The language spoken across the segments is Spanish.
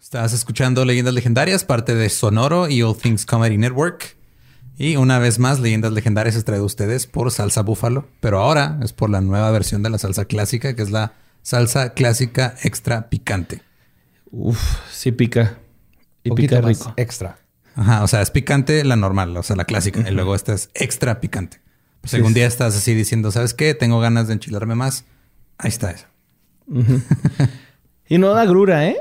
Estás escuchando Leyendas Legendarias, parte de Sonoro y All Things Comedy Network. Y una vez más, Leyendas Legendarias es traído a ustedes por salsa búfalo, pero ahora es por la nueva versión de la salsa clásica, que es la salsa clásica extra picante. Uf, sí pica. Y pica rico. Extra. Ajá, o sea, es picante la normal, o sea, la clásica. Y luego esta es extra picante. Pues algún día estás así diciendo, ¿sabes qué? Tengo ganas de enchilarme más. Ahí está eso. y no da grura, ¿eh?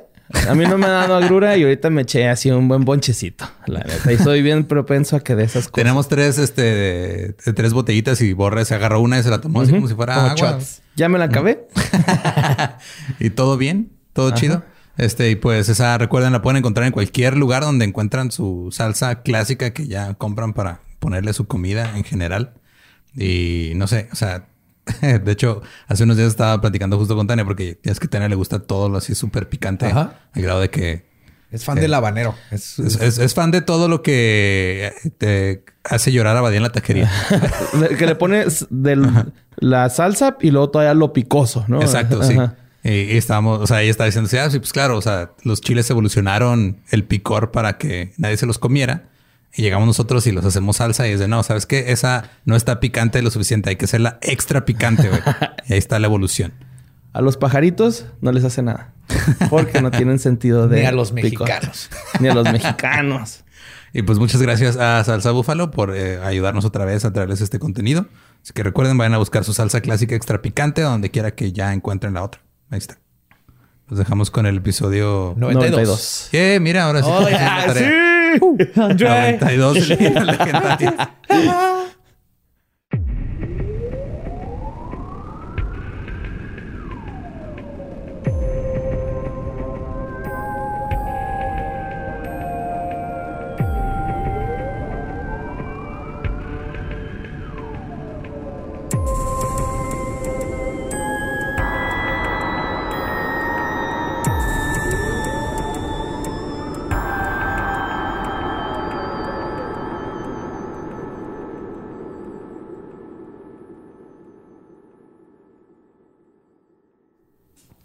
A mí no me ha dado agrura y ahorita me eché así un buen bonchecito. La neta. Y soy bien propenso a que de esas cosas. Tenemos tres, este, tres botellitas y Borre se agarró una y se la tomó así como si fuera agua. Ya me la acabé. y todo bien, todo chido. Este, y pues esa, recuerden, la pueden encontrar en cualquier lugar donde encuentran su salsa clásica que ya compran para ponerle su comida en general. Y no sé, o sea, De hecho, hace unos días estaba platicando justo con Tania porque es que a Tania le gusta todo lo así súper picante. Al grado de que... Es fan del habanero. Es, fan de todo lo que te hace llorar a Badía en la taquería. que le pones la salsa y luego todavía lo picoso, ¿no? Exacto, sí. Y, estábamos, o sea, ella estaba diciendo, ah, sí, pues claro, o sea, los chiles evolucionaron el picor para que nadie se los comiera. Y llegamos nosotros y los hacemos salsa y es de no, ¿sabes qué? Esa no está picante lo suficiente, hay que hacerla extra picante, güey. y ahí está la evolución. A los pajaritos no les hace nada. Porque no tienen sentido de. Ni a los mexicanos. Ni a los mexicanos. Y pues muchas gracias a Salsa Búfalo por eh, ayudarnos otra vez a traerles este contenido. Así que recuerden, vayan a buscar su salsa clásica extra picante donde quiera que ya encuentren la otra. Ahí está. Los dejamos con el episodio 92. Yeah, mira, ahora sí. Oh, Andre. 92 legendarias.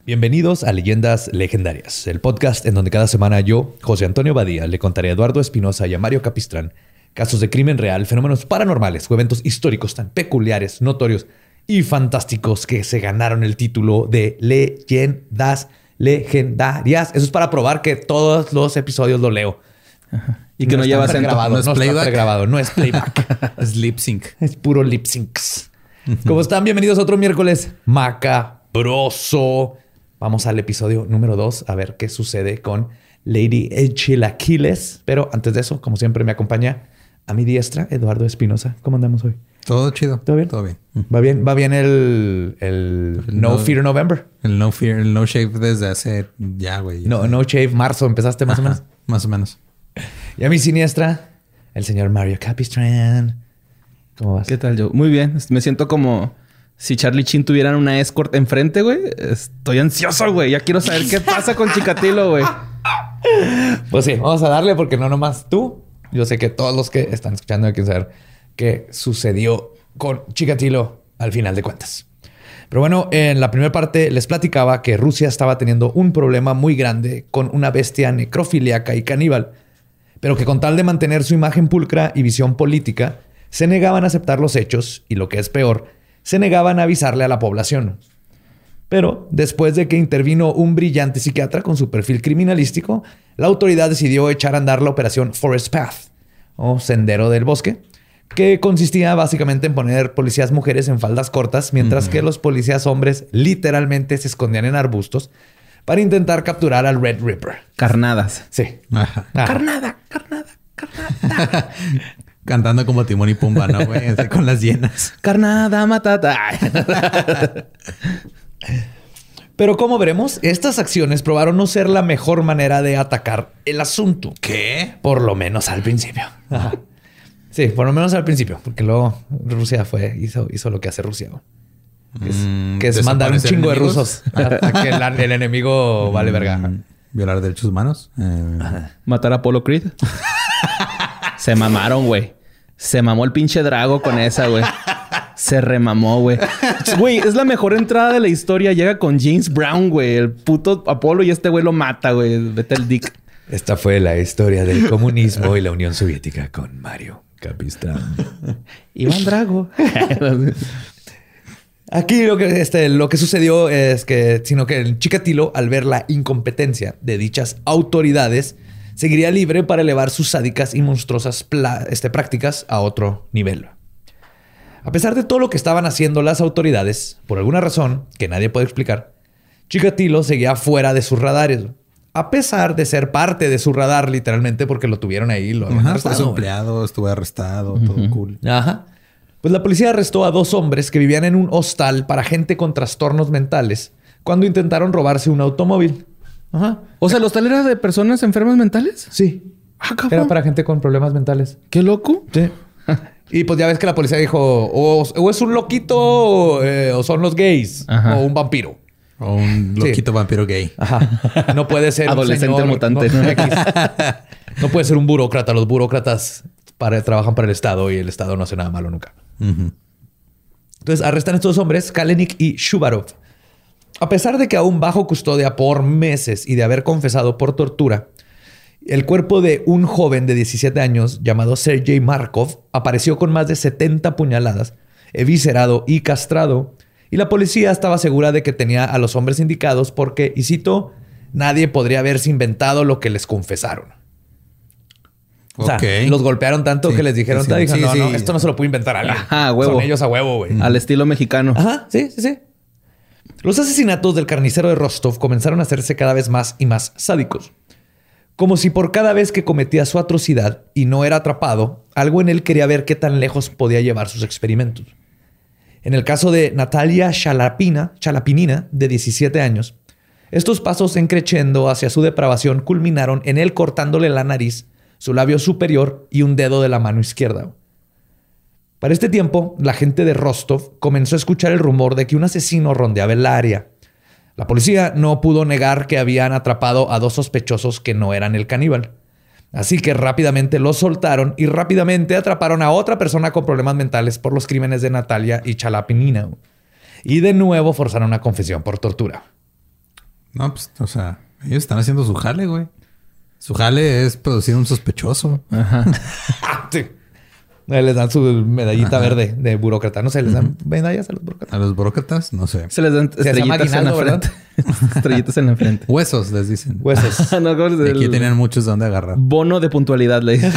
Bienvenidos a Leyendas Legendarias, el podcast en donde cada semana yo, José Antonio Badía, le contaré a Eduardo Espinosa y a Mario Capistrán casos de crimen real, fenómenos paranormales o eventos históricos tan peculiares, notorios y fantásticos que se ganaron el título de Leyendas Legendarias. Eso es para probar que todos los episodios lo leo. Y que no, lleva grabado, no es playback. no es playback. es lip sync. Es puro lip syncs. ¿Cómo están? Bienvenidos a otro miércoles macabroso. Vamos al episodio número 2 a ver qué sucede con Lady Chilaquiles. Pero antes de eso, como siempre, me acompaña a mi diestra Eduardo Espinosa. ¿Cómo andamos hoy? Todo chido. ¿Todo bien? Todo bien. ¿Va bien? ¿Va bien el, el, no, Fear November? El No Fear, el No Shave desde hace ya, güey. No, No Shave marzo. ¿Empezaste más o menos? Más o menos. Y a mi siniestra, el señor Mario Capistrán. ¿Cómo vas? ¿Qué tal, yo? Muy bien. Me siento como si Charlie Chin tuvieran una escort enfrente, güey, estoy ansioso, güey. Ya quiero saber qué pasa con Chikatilo, güey. Pues sí, vamos a darle porque no nomás tú. Yo sé que todos los que están escuchando quieren saber qué sucedió con Chikatilo al final de cuentas. Pero bueno, en la primera parte les platicaba que Rusia estaba teniendo un problema muy grande con una bestia necrofiliaca y caníbal, pero que con tal de mantener su imagen pulcra y visión política, se negaban a aceptar los hechos y lo que es peor, se negaban a avisarle a la población. Pero después de que intervino un brillante psiquiatra con su perfil criminalístico, la autoridad decidió echar a andar la operación Forest Path, o Sendero del Bosque, que consistía básicamente en poner policías mujeres en faldas cortas, mientras que los policías hombres literalmente se escondían en arbustos para intentar capturar al Red Ripper. Carnadas. Sí. Carnada, carnada, carnada. Cantando como Timón y Pumba, ¿no, güey? con las llenas. Carnada matata. Pero como veremos, estas acciones probaron no ser la mejor manera de atacar el asunto. ¿Qué? Por lo menos al principio. Sí, por lo menos al principio, porque luego Rusia fue, hizo, hizo lo que hace Rusia. que es, mm, mandar un chingo de rusos a, que el, enemigo vale verga. Mm, violar derechos humanos. Eh, Matar a Apolo Creed. Se mamaron, güey. Se mamó el pinche Drago con esa, güey. Se remamó, güey. Güey, es la mejor entrada de la historia. Llega con James Brown, güey. El puto Apolo y este güey lo mata, güey. Vete el dick. Esta fue la historia del comunismo y la Unión Soviética con Mario Capistrán. Iván Drago. Aquí lo que, este, lo que sucedió es que, sino que el Chikatilo, al ver la incompetencia de dichas autoridades, seguiría libre para elevar sus sádicas y monstruosas este, prácticas a otro nivel. A pesar de todo lo que estaban haciendo las autoridades, por alguna razón que nadie puede explicar, Chikatilo seguía fuera de sus radares. A pesar de ser parte de su radar, literalmente, porque lo tuvieron ahí, lo habían arrestado. empleado, estuvo arrestado, todo cool. Ajá. Pues la policía arrestó a dos hombres que vivían en un hostal para gente con trastornos mentales cuando intentaron robarse un automóvil. Ajá. O sea, ¿el hostal era de personas enfermas mentales? Sí. Ah, era para gente con problemas mentales. Qué loco. Sí. Y pues ya ves que la policía dijo, o, es un loquito o, eh, son los gays o un vampiro. O un loquito vampiro gay. Ajá. No puede ser adolescente un mutante. No, puede ser un burócrata. Los burócratas trabajan para el Estado y el Estado no hace nada malo nunca. Entonces arrestan a estos hombres, Kalenik y Shubarov. A pesar de que aún bajo custodia por meses y de haber confesado por tortura, el cuerpo de un joven de 17 años llamado Sergei Markov apareció con más de 70 puñaladas, eviscerado y castrado, y la policía estaba segura de que tenía a los hombres indicados porque, y cito, nadie podría haberse inventado lo que les confesaron. O sea, los golpearon tanto que les dijeron, no, no, esto no se lo puede inventar alguien. Ajá, huevo. Son ellos a huevo, güey. Al estilo mexicano. Ajá, sí, sí, sí. Los asesinatos del carnicero de Rostov comenzaron a hacerse cada vez más y más sádicos. Como si por cada vez que cometía su atrocidad y no era atrapado, algo en él quería ver qué tan lejos podía llevar sus experimentos. En el caso de Natalia Chalapina, Chalapinina, de 17 años, estos pasos encrechendo hacia su depravación culminaron en él cortándole la nariz su labio superior y un dedo de la mano izquierda. Para este tiempo, la gente de Rostov comenzó a escuchar el rumor de que un asesino rondeaba el área. La policía no pudo negar que habían atrapado a dos sospechosos que no eran el caníbal. Así que rápidamente los soltaron y rápidamente atraparon a otra persona con problemas mentales por los crímenes de Natalia y Chalapinina. Y de nuevo forzaron una confesión por tortura. No, pues, o sea, ellos están haciendo su jale, güey. Su jale es producir un sospechoso. Ajá. Les dan su medallita verde de burócrata. No sé, les dan medallas a los burócratas. A los burócratas, no sé. Se les dan estrellitas en la frente. estrellitas en la frente. Huesos, les dicen. Huesos. no, aquí tienen muchos donde agarrar. Bono de puntualidad, le dicen.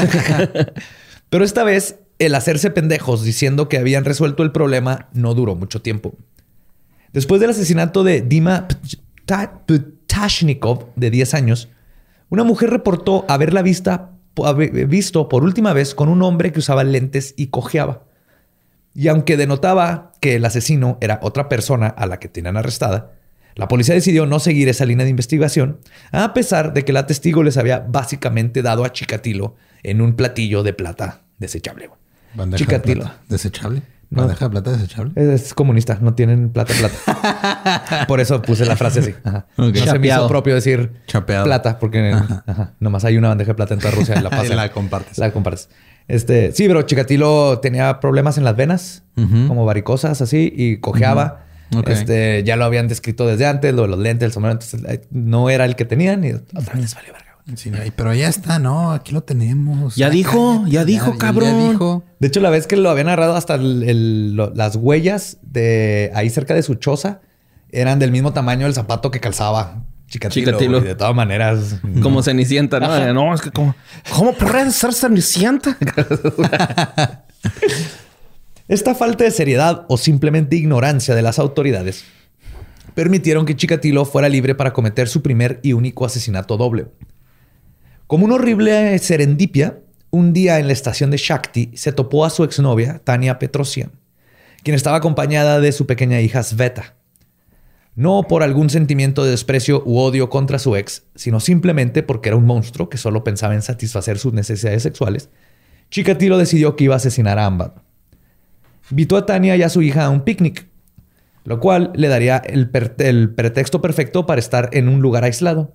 Pero esta vez, el hacerse pendejos diciendo que habían resuelto el problema no duró mucho tiempo. Después del asesinato de Dima Ptashnikov, de 10 años, una mujer reportó haberla vista, visto por última vez con un hombre que usaba lentes y cojeaba. Y aunque denotaba que el asesino era otra persona a la que tenían arrestada, la policía decidió no seguir esa línea de investigación, a pesar de que la testigo les había básicamente dado a Chikatilo en un platillo de plata desechable. Chikatilo. ¿Desechable? ¿No deja plata desechable? Es, comunista, no tienen plata plata. Por eso puse la frase así. No se me hizo propio decir plata, porque nomás hay una bandeja de plata en toda Rusia y la pasas. la compartes. La compartes. Este, sí, pero Chikatilo tenía problemas en las venas, como varicosas así, y cojeaba. Este, ya lo habían descrito desde antes, lo de los lentes, el sombrero, entonces no era el que tenían y otra vez les valió verga. Sí, pero ya está, ¿no? Aquí lo tenemos. Ya dijo, ya, dijo, cabrón. De hecho, la vez que lo habían agarrado hasta las huellas de ahí cerca de su choza eran del mismo tamaño del zapato que calzaba Chicatilo. de todas maneras. Como Cenicienta, ¿no? No, es que como... ¿Cómo puede ser Cenicienta? Esta falta de seriedad o simplemente ignorancia de las autoridades permitieron que Chikatilo fuera libre para cometer su primer y único asesinato doble. Como una horrible serendipia, un día en la estación de Shakti se topó a su exnovia, Tania Petrosian, quien estaba acompañada de su pequeña hija Sveta. No por algún sentimiento de desprecio u odio contra su ex, sino simplemente porque era un monstruo que solo pensaba en satisfacer sus necesidades sexuales, Chikatilo decidió que iba a asesinar a ambas. Invitó a Tania y a su hija a un picnic, lo cual le daría el pretexto perfecto para estar en un lugar aislado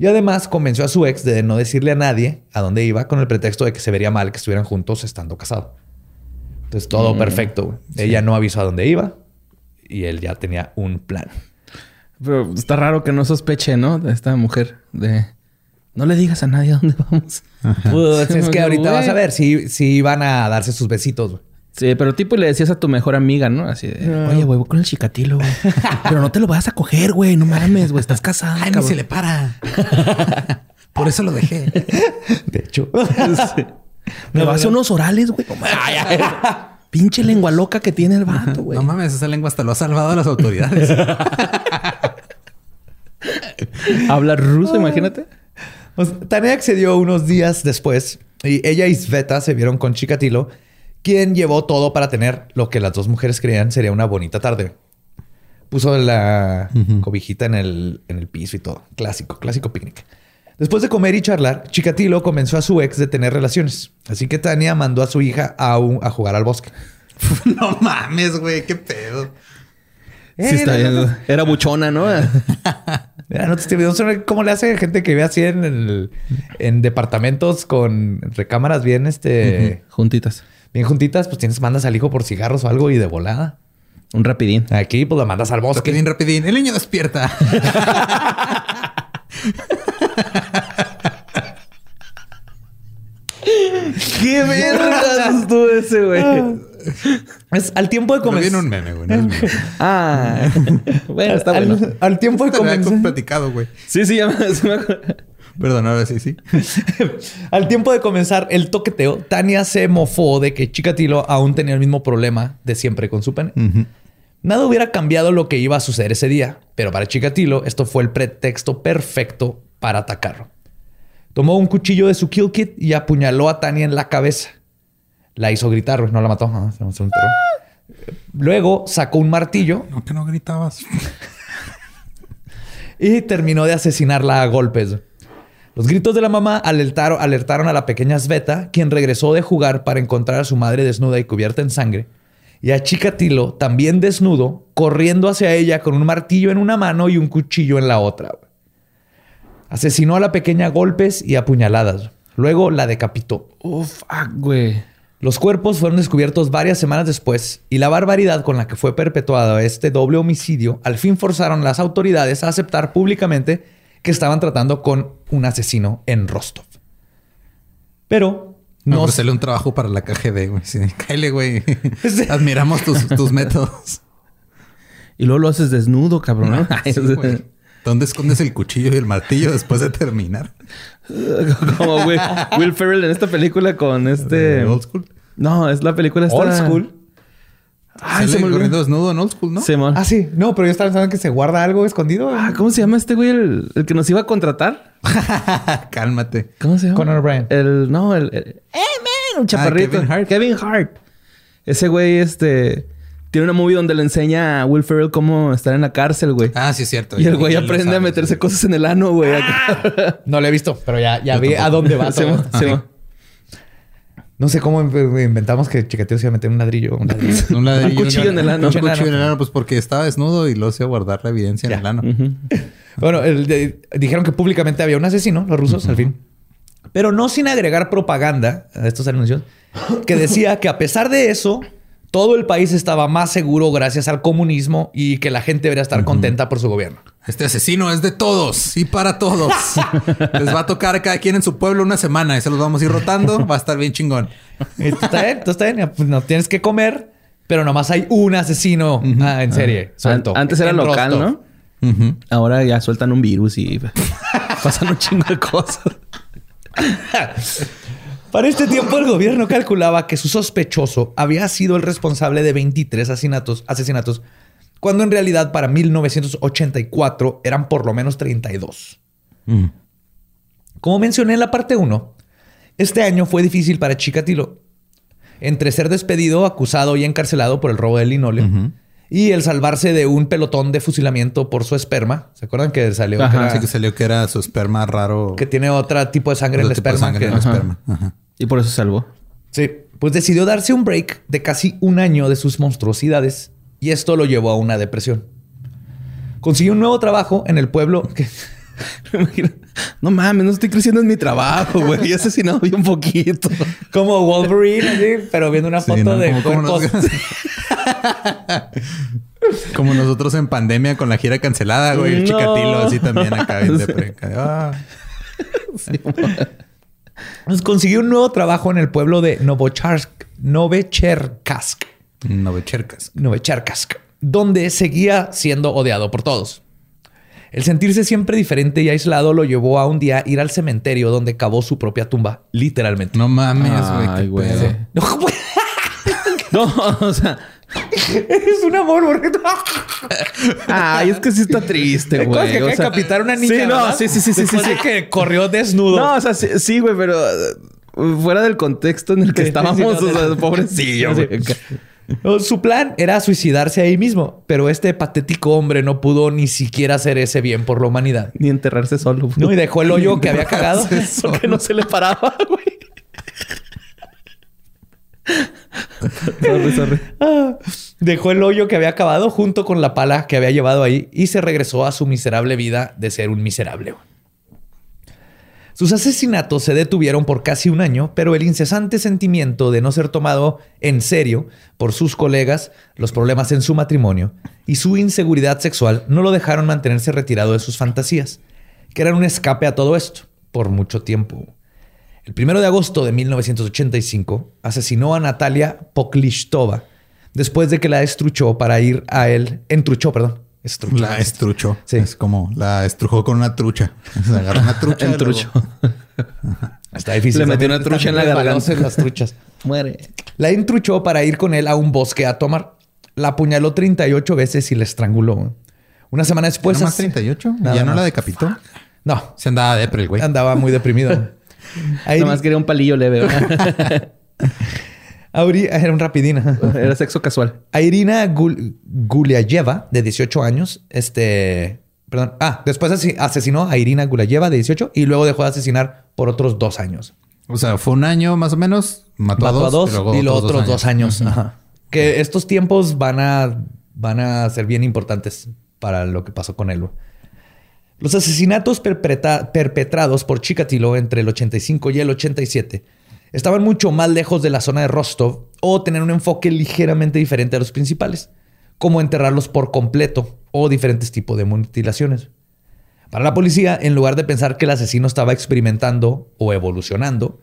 y además convenció a su ex de no decirle a nadie a dónde iba con el pretexto de que se vería mal que estuvieran juntos estando casados. Entonces todo perfecto. güey. Ella no avisó a dónde iba y él ya tenía un plan. Pero está raro que no sospeche, ¿no? De esta mujer. De... No le digas a nadie a dónde vamos. Pues, es que ahorita vas a ver si, si van a darse sus besitos. güey. Sí, pero tipo le decías a tu mejor amiga, ¿no? Así de... Oye, güey, voy con el chicatilo, güey. pero no te lo vayas a coger, güey. No mames, güey. Estás casada, Ay, ni cabrón. se le para. Por eso lo dejé. De hecho. Me vas a hacer unos orales, güey. No. Pinche lengua loca que tiene el vato, güey. No mames, esa lengua hasta lo ha salvado a las autoridades. Habla ruso, imagínate. Pues, Tania accedió unos días después y ella y Sveta se vieron con Chikatilo, quien llevó todo para tener lo que las dos mujeres creían sería una bonita tarde. Puso la cobijita en el, en el piso y todo. Clásico, clásico picnic. Después de comer y charlar, Chikatilo convenció a su ex de tener relaciones. Así que Tania mandó a su hija a, un- a jugar al bosque. no mames, güey, qué pedo. Sí, está bien. Era buchona, ¿no? Mira, no te estoy viendo cómo le hace gente que ve así en, el- en departamentos con recámaras bien, este, Juntitas. Bien juntitas. Pues tienes, mandas al hijo por cigarros o algo y de volada. Un rapidín. Aquí, pues la mandas al bosque. Rapidín, rapidín. El niño despierta. ¡Qué vergas estuvo ese, güey! Es al tiempo de comenzar. viene un meme, güey. No es. Ah. bueno, está al, bueno. al tiempo de comenzar. platicado, güey. Sí, sí, ya me, sí me acuerdo. Perdón, ahora sí, sí. al tiempo de comenzar el toqueteo, Tania se mofó de que Chikatilo aún tenía el mismo problema de siempre con su pene. Nada hubiera cambiado lo que iba a suceder ese día, pero para Chikatilo esto fue el pretexto perfecto para atacarlo. Tomó un cuchillo de su kill kit y apuñaló a Tania en la cabeza. La hizo gritar, no la mató. Ah, se enterró. Luego sacó un martillo No, que no gritabas. y terminó de asesinarla a golpes. Los gritos de la mamá alertaron, alertaron a la pequeña Sveta, quien regresó de jugar para encontrar a su madre desnuda y cubierta en sangre, y a Chikatilo, también desnudo, corriendo hacia ella con un martillo en una mano y un cuchillo en la otra. Asesinó a la pequeña a golpes y apuñaladas. Luego la decapitó. Uf, fuck, güey. Los cuerpos fueron descubiertos varias semanas después y la barbaridad con la que fue perpetuado este doble homicidio al fin forzaron a las autoridades a aceptar públicamente que estaban tratando con un asesino en Rostov. Pero No, no, ofrecerle un trabajo para la KGB, güey. Sí, cáele, güey. Admiramos tus, tus métodos. Y luego lo haces desnudo, cabrón. ¿no? Sí, güey. ¿Dónde escondes el cuchillo y el martillo después de terminar? Como Will, Will Ferrell en esta película con este... ¿De Old School? No, es la película esta... old school. Ay, se me corriendo desnudo en Old School, ¿no? Simón. Ah, sí. No, pero yo estaba pensando que se guarda algo escondido. Ah, ¿Cómo se llama este güey? El, el que nos iba a contratar. Cálmate. ¿Cómo se llama? Conan O'Brien. El... No, el... el- ¡Eh, man! Un chaparrito. Kevin Hart. Kevin Hart. Ese güey, este... Tiene una movie donde le enseña a Will Ferrell cómo estar en la cárcel, güey. Ah, sí, es cierto. y el güey aprende a meterse cosas en el ano, güey. No lo he visto, pero ya, ya vi a dónde va. todo. Simón, Simón. No sé cómo in- inventamos que Chikatilo se iba a meter un ladrillo. Un ladrillo. Un, ladrillo, Un cuchillo en el ano. Un cuchillo en el ano, pues porque estaba desnudo y lo hacía guardar la evidencia en el ano. Bueno, el de- dijeron que públicamente había un asesino, los rusos, al fin. Pero no sin agregar propaganda a estos anuncios, que decía que a pesar de eso, todo el país estaba más seguro gracias al comunismo y que la gente debería estar contenta por su gobierno. Este asesino es de todos y para todos. Les va a tocar a cada quien en su pueblo una semana y se los vamos a ir rotando. Va a estar bien chingón. Está bien, tú está bien. Pues no tienes que comer, pero nomás hay un asesino ah, en serie. suelto, An- Antes era en local, Rostov. ¿no? Ahora ya sueltan un virus y pasan un chingo de cosas. Para este tiempo, el gobierno calculaba que su sospechoso había sido el responsable de 23 asesinatos, asesinatos, cuando en realidad para 1984 eran por lo menos 32. Mm. Como mencioné en la parte 1, este año fue difícil para Chikatilo. Entre ser despedido, acusado y encarcelado por el robo del linóleo y el salvarse de un pelotón de fusilamiento por su esperma. ¿Se acuerdan que salió Ajá, que, era- Así que salió que era su esperma raro. que tiene otro tipo de sangre en el esperma? sangre que- en el esperma. Ajá. Y por eso se salvó. Sí, pues decidió darse un break de casi un año de sus monstruosidades y esto lo llevó a una depresión. Consiguió un nuevo trabajo en el pueblo que... Me imagino No mames, no estoy creciendo en mi trabajo, güey. Y asesinado un poquito. Como Wolverine, pero viendo una foto de como, como, nosotros en pandemia con la gira cancelada, güey. El chicatilo así también acá. Ah. Nos consiguió un nuevo trabajo en el pueblo de Novocharsk, Novecherkask. Novecherkask. Novecherkask, donde seguía siendo odiado por todos. El sentirse siempre diferente y aislado lo llevó a un día ir al cementerio donde cavó su propia tumba, literalmente. No mames, güey. No, o sea, es un amor, porque... Ay, es que sí está triste, güey. que o sea, decapitar una niña. Sí, no, sí, sí, sí, sí, sí, sí. que corrió desnudo. No, o sea, sí, güey, pero uh, fuera del contexto en el que estábamos, o sea, pobrecillo, güey. Su plan era suicidarse ahí mismo, pero este patético hombre no pudo ni siquiera hacer ese bien por la humanidad. Ni enterrarse solo. No, y dejó el hoyo que había cagado. Porque no se le paraba, güey. sorry, sorry. Ah, dejó el hoyo que había acabado junto con la pala que había llevado ahí y se regresó a su miserable vida de ser un miserable. Sus asesinatos se detuvieron por casi un año, pero el incesante sentimiento de no ser tomado en serio por sus colegas, los problemas en su matrimonio y su inseguridad sexual no lo dejaron mantenerse retirado de sus fantasías, que eran un escape a todo esto por mucho tiempo. El primero de agosto de 1985 asesinó a Natalia Poklishtova después de que la estruchó para ir a él, entruchó, perdón, la estruchó. Sí. Es como la estrujó con una trucha. Se agarró una trucha. Entruchó. Está difícil. Le metió una trucha en la garganta. las truchas. Muere. La entruchó para ir con él a un bosque a tomar. La apuñaló 38 veces y la estranguló. Una semana después... ¿No más 38? ¿Ya no la decapitó? No. Se andaba depre el güey. Andaba muy deprimido. Ahí... Nomás quería un palillo leve. Era un rapidín. Era sexo casual. A Irina Guliayeva, de 18 años, este... Perdón. Ah, después asesinó a Irina Guliayeva, de 18, y luego dejó de asesinar por otros dos años. O sea, fue un año más o menos. Mató, a dos, y, los otros dos años. Ajá. Que estos tiempos van a, van a ser bien importantes para lo que pasó con él. Los asesinatos perpetrados por Chikatilo entre el 85 y el 87 estaban mucho más lejos de la zona de Rostov o tener un enfoque ligeramente diferente a los principales, como enterrarlos por completo o diferentes tipos de mutilaciones. Para la policía, en lugar de pensar que el asesino estaba experimentando o evolucionando,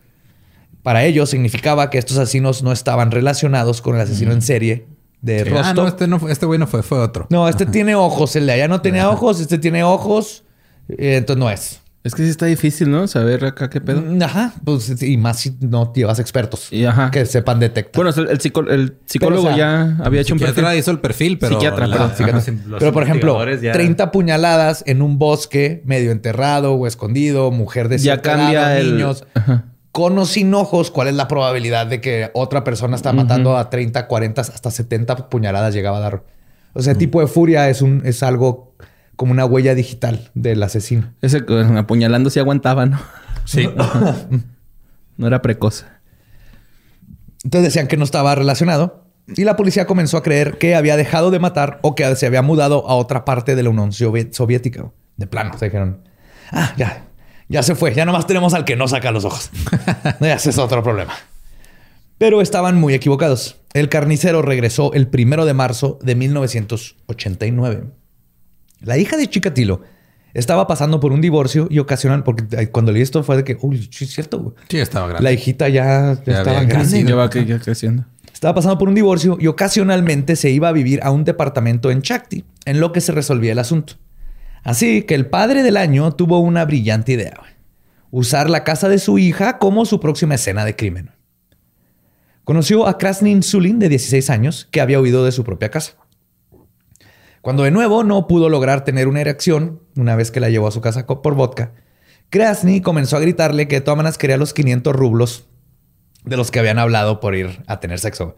para ellos significaba que estos asesinos no estaban relacionados con el asesino en serie de Rostov. Ah, no, este, no este güey no fue, fue otro. No, este tiene ojos, el de allá no tenía ojos, este tiene ojos, eh, entonces no es. Es que sí está difícil, ¿no? Saber acá qué pedo. Mm, ajá. Pues, y más si no llevas expertos y ajá. que sepan detectar. Bueno, el, psicólogo ya había hecho un perfil. hizo el perfil, pero... Psiquiatra, Pero, por ejemplo, 30 puñaladas en un bosque medio enterrado o escondido, mujer de Ya cambia el... niños. Con o sin ojos, ¿cuál es la probabilidad de que otra persona está matando a 30, 40, hasta 70 puñaladas llegaba a dar? O sea, tipo de furia es, un, es algo como una huella digital del asesino. Ese apuñalando sí aguantaba, ¿no? Sí. no era precoz. Entonces decían que no estaba relacionado y la policía comenzó a creer que había dejado de matar o que se había mudado a otra parte de la Unión Soviética. De plano, se dijeron, ah, ya, ya se fue, ya nomás tenemos al que no saca los ojos. Ese es otro problema. Pero estaban muy equivocados. El carnicero regresó el primero de marzo de 1989. La hija de Chikatilo estaba pasando por un divorcio y ocasionan, porque cuando leí esto fue de que, uy, sí es cierto. Sí, estaba grande. La hijita ya, estaba grande. Ya va creciendo. Estaba pasando por un divorcio y ocasionalmente se iba a vivir a un departamento en Chakti, en lo que se resolvía el asunto. Así que el padre del año tuvo una brillante idea. Usar la casa de su hija como su próxima escena de crimen. Conoció a Krasnin Sulin, de 16 años, que había huido de su propia casa. Cuando de nuevo no pudo lograr tener una erección, una vez que la llevó a su casa por vodka, Krasny comenzó a gritarle que de todas maneras quería los 500 rublos de los que habían hablado por ir a tener sexo.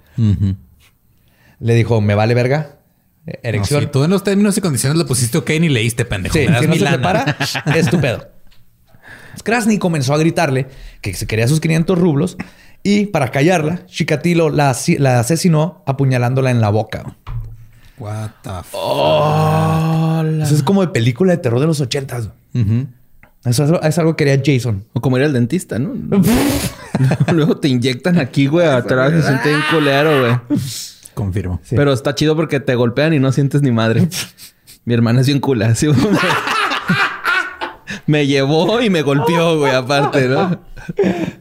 Le dijo, me vale verga. Erección. si tú en los términos y condiciones le pusiste ok ni leíste, pendejo. Sí, si no se para, es tu pedo. Krasny comenzó a gritarle que se quería sus 500 rublos y para callarla, Chikatilo la, la asesinó apuñalándola en la boca. What the fuck? Oh, Eso es como de película de terror de los ochentas. Eso es algo que quería Jason. O como ir al dentista, ¿no? Luego te inyectan aquí, güey, atrás. Se siente un culero, güey. Confirmo. Pero está chido porque te golpean y no sientes ni madre. Mi hermana es bien cula. me llevó y me golpeó, güey, aparte, ¿no?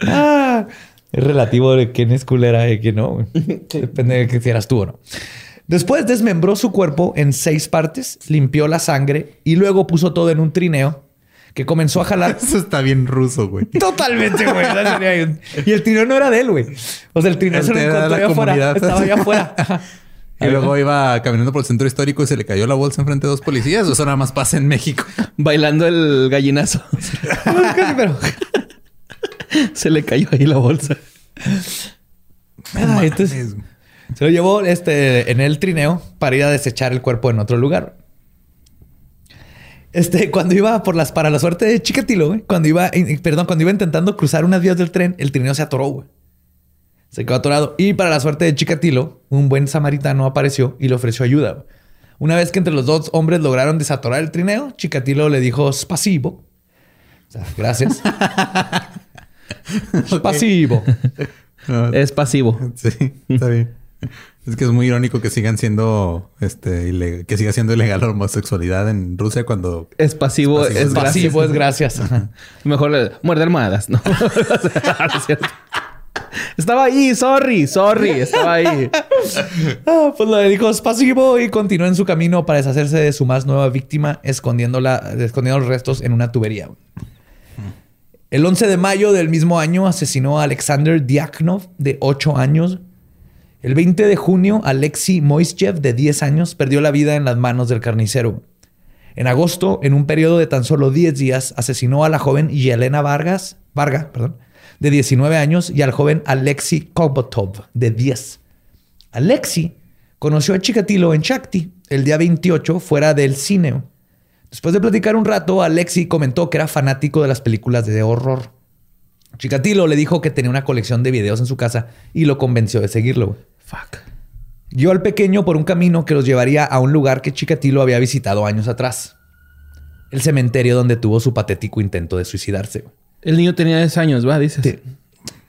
Ah, es relativo de quién es culera y quién no. Depende de que si eras tú o no. Después desmembró su cuerpo en seis partes, limpió la sangre y luego puso todo en un trineo que comenzó a jalar. Eso está bien ruso, güey. Totalmente, güey. y el trineo no era de él, güey. O sea, el trineo se lo encontró allá afuera. Estaba allá afuera. Y luego iba caminando por el centro histórico y se le cayó la bolsa enfrente de dos policías. O eso nada más pasa en México. Bailando el gallinazo. pero... se le cayó ahí la bolsa. entonces, se lo llevó este, en el trineo para ir a desechar el cuerpo en otro lugar. Este, cuando iba por las, para la suerte de Chikatilo, güey, cuando iba, perdón, cuando iba intentando cruzar unas vías del tren, el trineo se atoró, güey. Se quedó atorado. Y para la suerte de Chikatilo, un buen samaritano apareció y le ofreció ayuda. Una vez que entre los dos hombres lograron desatorar el trineo, Chikatilo le dijo pasivo. O sea, gracias. pasivo. es pasivo. Sí, está bien. Es que es muy irónico que sigan siendo, este, que siga siendo ilegal la homosexualidad en Rusia cuando es pasivo, es, pasivo, es gracias. Mejor le, muerde almohadas, ¿no? estaba ahí, sorry, sorry, estaba ahí. Ah, pues le dijo es pasivo y continuó en su camino para deshacerse de su más nueva víctima, escondiéndola, escondiendo los restos en una tubería. El 11 de mayo del mismo año asesinó a Alexander Diaknov, de 8 años, el 20 de junio, Alexei Moischev, de 10 años, perdió la vida en las manos del carnicero. En agosto, en un periodo de tan solo 10 días, asesinó a la joven Yelena Vargas, Varga, perdón, de 19 años, y al joven Alexei Kobotov, de 10. Alexei conoció a Chikatilo en Shakti el día 28 fuera del cine. Después de platicar un rato, Alexei comentó que era fanático de las películas de horror. Chikatilo le dijo que tenía una colección de videos en su casa y lo convenció de seguirlo. Fuck. Guió al pequeño por un camino que los llevaría a un lugar que Chikatilo había visitado años atrás. El cementerio donde tuvo su patético intento de suicidarse. El niño tenía 10 años, ¿va? Dices.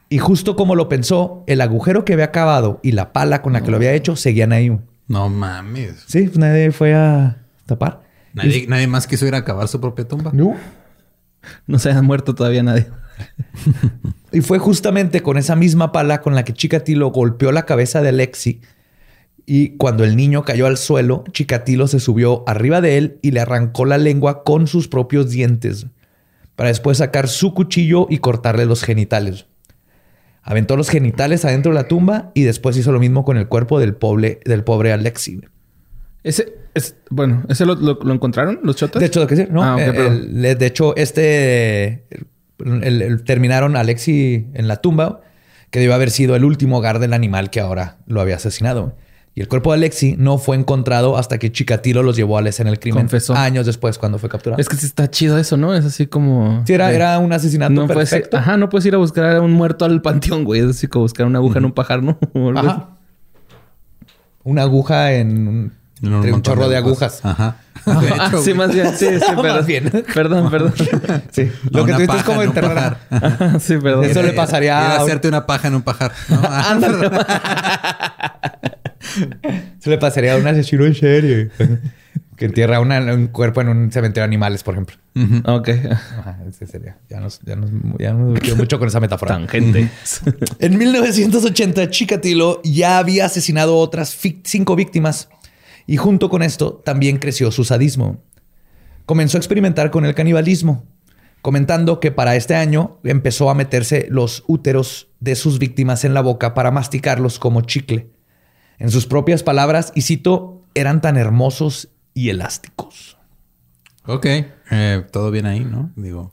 Y justo como lo pensó, el agujero que había cavado y la pala con la que lo había hecho seguían ahí. No mames. Sí, pues nadie fue a tapar. Nadie, nadie más quiso ir a cavar su propia tumba. No. No se ha muerto todavía nadie. y fue justamente con esa misma pala con la que Chikatilo golpeó la cabeza de Alexi. Y cuando el niño cayó al suelo, Chikatilo se subió arriba de él y le arrancó la lengua con sus propios dientes, para después sacar su cuchillo y cortarle los genitales. Aventó los genitales adentro de la tumba y después hizo lo mismo con el cuerpo del pobre, del pobre Alexi. Ese, es, bueno, ¿ese lo, encontraron los chotas? De hecho, lo que sí, no. Ah, de hecho, este terminaron Alexi en la tumba, que debe haber sido el último hogar del animal que ahora lo había asesinado. Y el cuerpo de Alexi no fue encontrado hasta que Chikatilo los llevó a la escena del crimen. Confesó. Años después, cuando fue capturado. Es que está chido eso, ¿no? Es así como... Sí, era, era un asesinato no perfecto. ajá, no puedes ir a buscar a un muerto al panteón, güey. Es así como buscar una aguja en un pajar, ¿no? Ajá. Una aguja en un, chorro de, agujas. Ajá. Ah, sí, más bien. Sí, sí, perdón. Bien. Perdón, perdón. Sí. Lo que tú dices es como enterrar. sí, perdón. Eso le pasaría a... hacerte una paja en un pajar. ¿no? Eso le pasaría a un asesino en serie. que entierra un cuerpo en un cementerio de animales, por ejemplo. Ok. ese sería. Ya nos, ya nos, ya nos mucho con esa metáfora. Tangente. en 1980, Chikatilo ya había asesinado otras cinco víctimas y junto con esto también creció su sadismo. Comenzó a experimentar con el canibalismo, comentando que para este año empezó a meterse los úteros de sus víctimas en la boca para masticarlos como chicle. En sus propias palabras, y cito, eran tan hermosos y elásticos. Ok, eh, todo bien ahí, ¿no? Digo.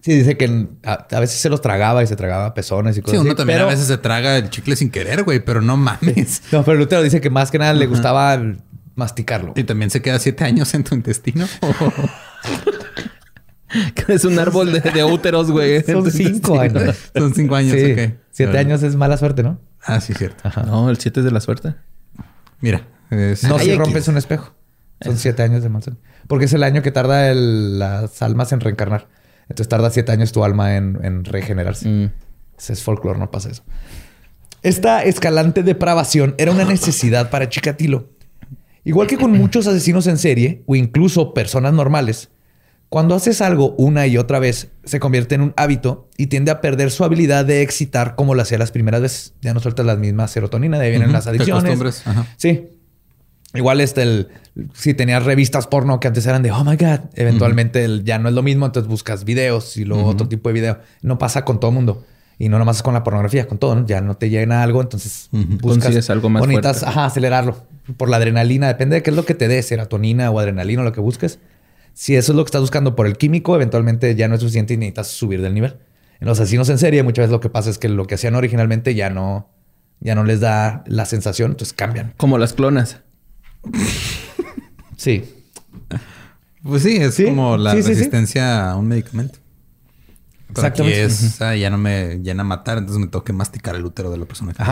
Sí, dice que a, veces se los tragaba y se tragaba pezones y cosas sí, uno también a veces se traga el chicle sin querer, güey, pero no mames. No, pero Lutero dice que más que nada le gustaba masticarlo. ¿Y también se queda siete años en tu intestino? es un árbol de, úteros, güey. Son cinco años. Son cinco años, sí. Siete años es mala suerte, ¿no? Ah, sí, cierto. No, el siete es de la suerte. Mira. no si rompes un espejo. Son siete años de mal suerte. Porque es el año que tarda las almas en reencarnar. Entonces tarda siete años tu alma en, regenerarse. Mm. Ese es folclore, no pasa eso. Esta escalante depravación era una necesidad para Chikatilo. Igual que con muchos asesinos en serie o incluso personas normales, cuando haces algo una y otra vez, se convierte en un hábito y tiende a perder su habilidad de excitar como lo hacía las primeras veces. Ya no sueltas las mismas serotonina, de ahí vienen las adicciones. Sí. Igual este, el, si tenías revistas porno que antes eran de, oh my God, eventualmente ya no es lo mismo, entonces buscas videos y luego otro tipo de video. No pasa con todo el mundo. Y no nomás con la pornografía, con todo, ¿no? Ya no te llena algo, entonces buscas algo más bonitas, ajá, acelerarlo. Por la adrenalina, depende de qué es lo que te dé, serotonina o adrenalina o lo que busques. Si eso es lo que estás buscando por el químico, eventualmente ya no es suficiente y necesitas subir del nivel. En los asesinos en serie, muchas veces lo que pasa es que lo que hacían originalmente ya no, ya no les da la sensación, entonces cambian. Como las clonas. sí. Pues sí, es como la resistencia a un medicamento. Exactamente. es, ya no me llena a matar, entonces me tengo que masticar el útero de la persona que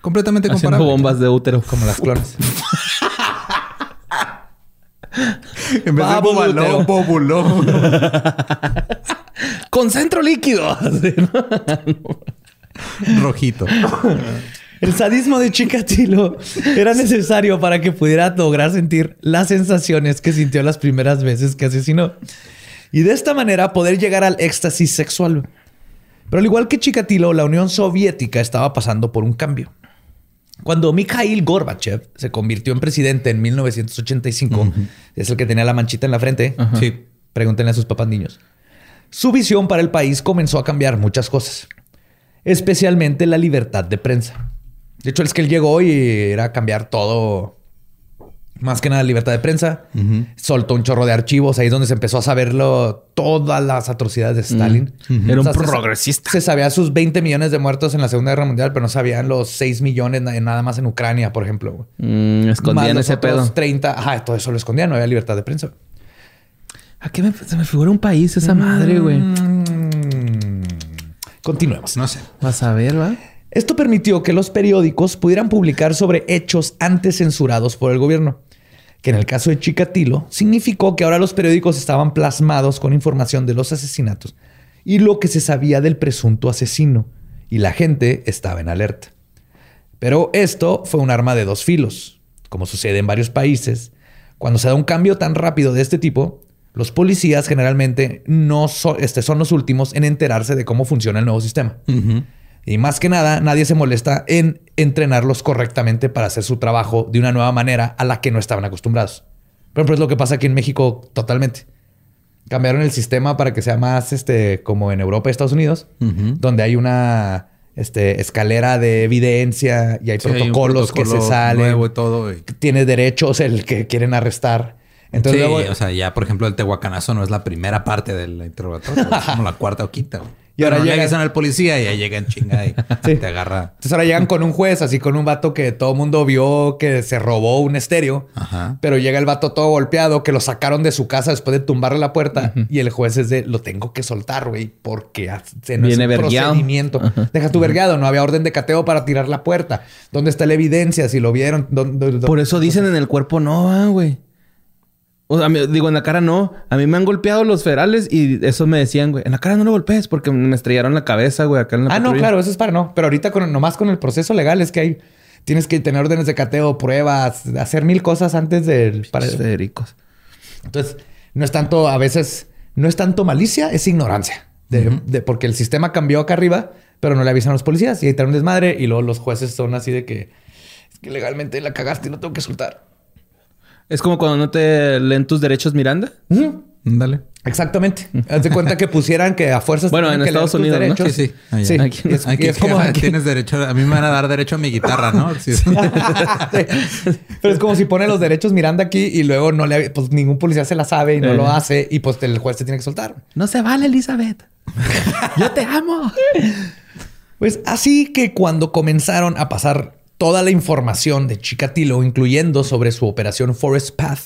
Completamente comparable. bombas de útero. Como las clones. en vez de Con centro líquido. Rojito. El sadismo de Chikatilo era necesario para que pudiera lograr sentir las sensaciones que sintió las primeras veces que asesinó. Y de esta manera poder llegar al éxtasis sexual. Pero al igual que Chikatilo, la Unión Soviética estaba pasando por un cambio. Cuando Mikhail Gorbachev se convirtió en presidente en 1985, es el que tenía la manchita en la frente. Sí, pregúntenle a sus papás niños. Su visión para el país comenzó a cambiar muchas cosas, especialmente la libertad de prensa. De hecho, es que él llegó y era cambiar todo más que nada libertad de prensa. Soltó un chorro de archivos. Ahí es donde se empezó a saberlo todas las atrocidades de Stalin. Era un progresista. Se, sabía sus 20 millones de muertos en la Segunda Guerra Mundial, pero no sabían los 6 millones nada más en Ucrania, por ejemplo. Mm, escondían ese pedo. 30. Ajá, todo eso lo escondían. No había libertad de prensa. ¿A qué me, se me figura un país esa madre, güey? Mm. Continuemos. No sé. Vas a ver, ¿va? Esto permitió que los periódicos pudieran publicar sobre hechos antes censurados por el gobierno que en el caso de Chikatilo significó que ahora los periódicos estaban plasmados con información de los asesinatos y lo que se sabía del presunto asesino, y la gente estaba en alerta. Pero esto fue un arma de dos filos. Como sucede en varios países, cuando se da un cambio tan rápido de este tipo, los policías generalmente no este, son los últimos en enterarse de cómo funciona el nuevo sistema. Y más que nada, nadie se molesta en entrenarlos correctamente para hacer su trabajo de una nueva manera a la que no estaban acostumbrados. Por ejemplo, es lo que pasa aquí en México totalmente. Cambiaron el sistema para que sea más este, como en Europa y Estados Unidos, donde hay una este, escalera de evidencia y hay protocolos que se salen. y todo. Tiene derechos el que quieren arrestar. Entonces, sí, o sea, ya por ejemplo el tehuacanazo no es la primera parte del interrogatorio, es como la cuarta o quinta. Y ahora llegan al policía y ya llegan chinga y te agarra. Entonces ahora llegan con un juez, así con un vato que todo el mundo vio que se robó un estéreo. Pero llega el vato todo golpeado, que lo sacaron de su casa después de tumbarle la puerta. Y el juez es de, lo tengo que soltar, güey, porque no Viene es un procedimiento. Deja tu vergueado, no había orden de cateo para tirar la puerta. ¿Dónde está la evidencia? Si lo vieron. Por eso dicen en el cuerpo no, güey. O sea, digo, en la cara no. A mí me han golpeado los federales y eso me decían, güey. En la cara no lo golpees porque me estrellaron la cabeza, güey, acá en la Ah, no, claro, eso es para no. Pero ahorita con, nomás con el proceso legal es que hay... Tienes que tener órdenes de cateo, pruebas, hacer mil cosas antes del... Para... Federicos. Entonces, no es tanto... A veces... No es tanto malicia, es ignorancia. De, porque el sistema cambió acá arriba, pero no le avisan a los policías. Y ahí está un desmadre. Y luego los jueces son así de que... Es que legalmente la cagaste y no tengo que soltar. Es como cuando no te leen tus derechos Miranda. Dale. Exactamente. Haz de cuenta que pusieran que a fuerzas. Bueno, en Estados Unidos, ¿no? Sí, sí. sí. Aquí, es, como tienes derecho. A mí me van a dar derecho a mi guitarra, ¿no? Sí. Pero es como si pone los derechos Miranda aquí y luego no le, pues ningún policía se la sabe y no lo hace y pues el juez te tiene que soltar. No se vale, Elizabeth. Yo te amo. Pues así que cuando comenzaron a pasar toda la información de Chikatilo, incluyendo sobre su operación Forest Path,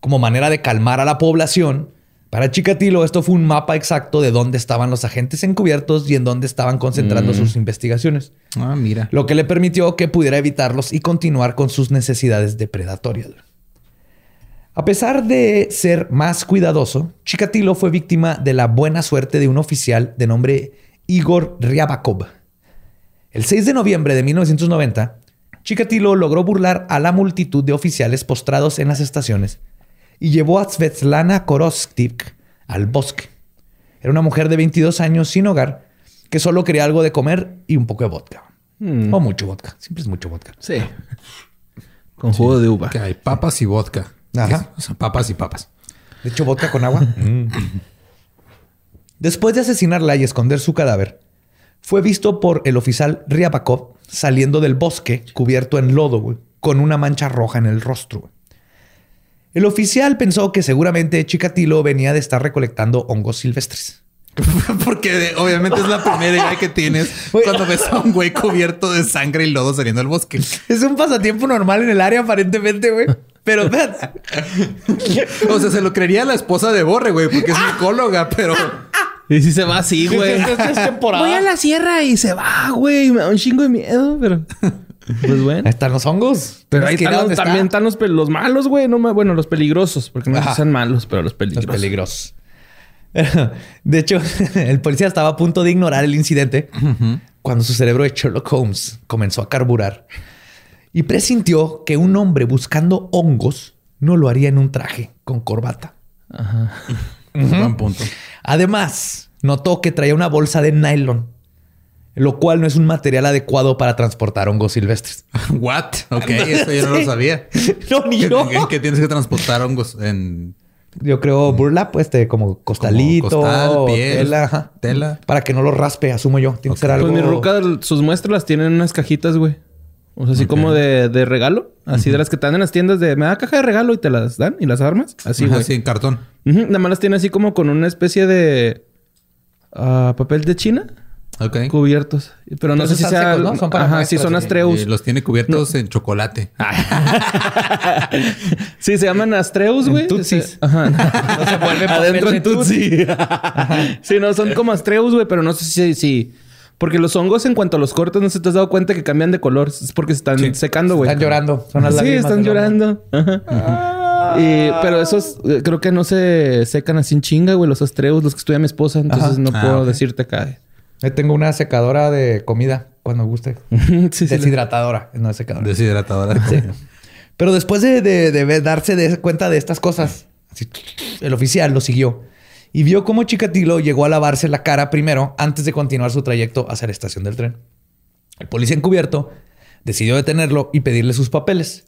como manera de calmar a la población. Para Chikatilo esto fue un mapa exacto de dónde estaban los agentes encubiertos y en dónde estaban concentrando mm. sus investigaciones. Ah, mira. Lo que le permitió que pudiera evitarlos y continuar con sus necesidades depredatorias. A pesar de ser más cuidadoso, Chikatilo fue víctima de la buena suerte de un oficial de nombre Igor Ryabakov. El 6 de noviembre de 1990, Chikatilo logró burlar a la multitud de oficiales postrados en las estaciones y llevó a Svetlana Korostik al bosque. Era una mujer de 22 años sin hogar que solo quería algo de comer y un poco de vodka. O mucho vodka. Siempre es mucho vodka. Sí. Con jugo de uva. Que hay papas y vodka. Ajá. O sea, papas y papas. De hecho, vodka con agua. Después de asesinarla y esconder su cadáver, fue visto por el oficial Ryabakov saliendo del bosque cubierto en lodo, güey, con una mancha roja en el rostro. güey. El oficial pensó que seguramente Chikatilo venía de estar recolectando hongos silvestres. Porque obviamente es la primera idea que tienes cuando ves a un güey cubierto de sangre y lodo saliendo del bosque. Es un pasatiempo normal en el área, aparentemente, güey. Pero. O sea, se lo creería la esposa de Borre, güey, porque es micóloga, pero Y si se va así, güey. es temporada. Voy a la sierra y se va, güey. Me da un chingo de miedo, pero... Pues bueno. Ahí están los hongos. Pero ahí Es que están los- está. también están los, los malos, güey. No, bueno, los peligrosos. Porque no Ajá. sean malos, pero los Los peligrosos. peligrosos. De hecho, el policía estaba a punto de ignorar el incidente cuando su cerebro de Sherlock Holmes comenzó a carburar y presintió que un hombre buscando hongos no lo haría en un traje con corbata. Buen punto. Además, notó que traía una bolsa de nylon, lo cual no es un material adecuado para transportar hongos silvestres. What? Ok, eso yo no lo sabía. No, ni Que, yo. que- que tienes que transportar hongos en Yo creo burlap, pues, este, como costalito, como costal, piel, tela, ajá. tela. para que no lo raspe, asumo yo. Tiene que ser algo. Pues mi ruca, sus muestras las tienen en unas cajitas, güey. O sea, así como de, de regalo. Así de las que te dan en las tiendas de... Me da caja de regalo y te las dan y las armas. Así, Ajá, güey. sí, en cartón. Nada más las tiene así como con una especie de... ah, papel de China Ok. cubiertos. Pero no sé si sea... secos, ¿no? Son para Ajá, sí, son astreus. Y los tiene cubiertos en chocolate. Sí, se llaman astreus, güey. Tutsis. Ajá. No se vuelve papel Adentro de en tutsi. sí, no, son como astreus, güey, pero no sé si... si porque los hongos, en cuanto a los cortes, no se te has dado cuenta que cambian de color. Es porque se están secando, güey. Están llorando. Son las Sí, están llorando. Ajá. Y- pero esos eh, creo que no se secan así en chinga, güey. Los astreus, los que estudia mi esposa. Entonces Ajá. no Ah, puedo decirte acá. Yo tengo una secadora de comida cuando guste. sí, sí. Deshidratadora, no es secadora. Deshidratadora. Pero después de, de- darse de cuenta de estas cosas, así, el oficial lo siguió y vio cómo Chikatilo llegó a lavarse la cara primero antes de continuar su trayecto hacia la estación del tren. El policía encubierto decidió detenerlo y pedirle sus papeles.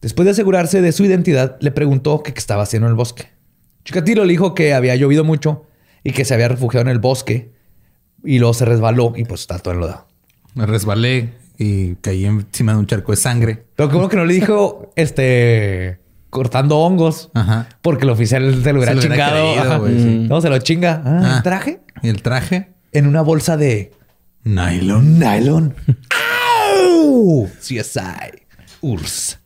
Después de asegurarse de su identidad, le preguntó qué estaba haciendo en el bosque. Chikatilo le dijo que había llovido mucho y que se había refugiado en el bosque y luego se resbaló y pues está todo enlodado. Me resbalé y caí encima de un charco de sangre. Pero como que no le dijo, este, cortando hongos. Ajá. Porque el oficial se lo hubiera Se lo hubiera chingado. creído, sí. No, se lo chinga. Ah, Ah. ¿el traje? Y el traje, En una bolsa de nylon. nylon. ¡Au! CSI. URSS.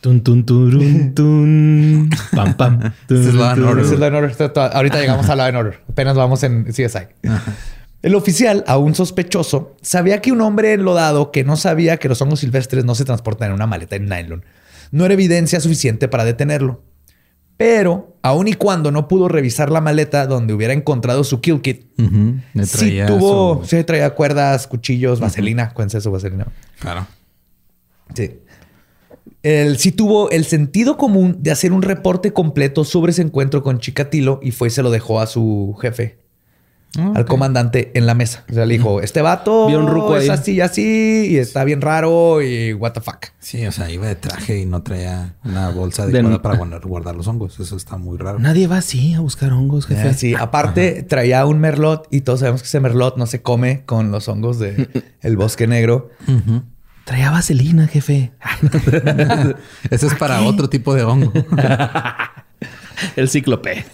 Tun, tun, turun, tun. Pam, pam. Tun. Order. Es Order. Esto- Ahorita llegamos a and Order. Apenas vamos en CSI. El oficial, aún sospechoso, sabía que un hombre enlodado que no sabía que los hongos silvestres no se transportan en una maleta en nylon no era evidencia suficiente para detenerlo. Pero, aun y cuando no pudo revisar la maleta donde hubiera encontrado su kill kit, sí traía tuvo, su- sí traía cuerdas, cuchillos, vaselina. Cuéntense su vaselina. Claro. Sí. Él sí tuvo el sentido común de hacer un reporte completo sobre ese encuentro con Chikatilo y fue y se lo dejó a su jefe, al comandante en la mesa. O sea, le dijo, este vato Vio un ruco es ahí. así y así y está bien raro y what the fuck. Sí, o sea, iba de traje y no traía una bolsa De- adecuada para guardar, guardar los hongos. Eso está muy raro. Nadie va así a buscar hongos, jefe. Ah, sí, aparte traía un merlot y todos sabemos que ese merlot no se come con los hongos de el bosque negro. Traía vaselina, jefe. Ese es para otro tipo de hongo. El cíclope.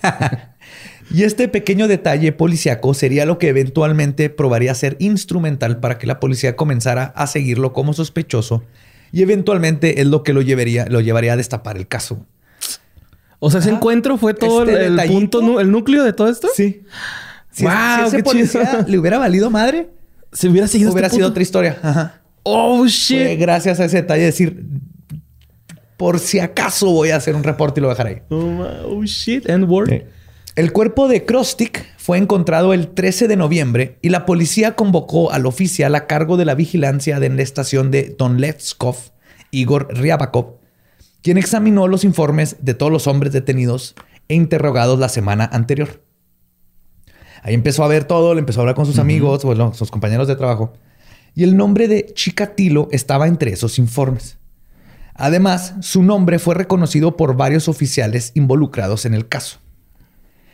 Y este pequeño detalle policiaco sería lo que eventualmente probaría ser instrumental para que la policía comenzara a seguirlo como sospechoso y eventualmente es lo que lo llevaría, lo llevaría a destapar el caso. O sea, ese encuentro fue todo Este el punto, el núcleo de todo esto. Sí. Si, Wow, si ese policía chido. le hubiera valido madre, Si hubiera seguido hubiera este sido punto. otra historia. Ajá. Oh, Fue shit. gracias a ese detalle decir, por si acaso voy a hacer un reporte y lo dejaré ahí. Oh, shit, and word. El cuerpo de Krostik fue encontrado el 13 de noviembre y la policía convocó al oficial a cargo de la vigilancia de la estación de Donlevskov, Igor Ryabakov, quien examinó los informes de todos los hombres detenidos e interrogados la semana anterior. Ahí empezó a ver todo, le empezó a hablar con sus amigos, bueno, sus compañeros de trabajo, y el nombre de Chikatilo estaba entre esos informes. Además, su nombre fue reconocido por varios oficiales involucrados en el caso.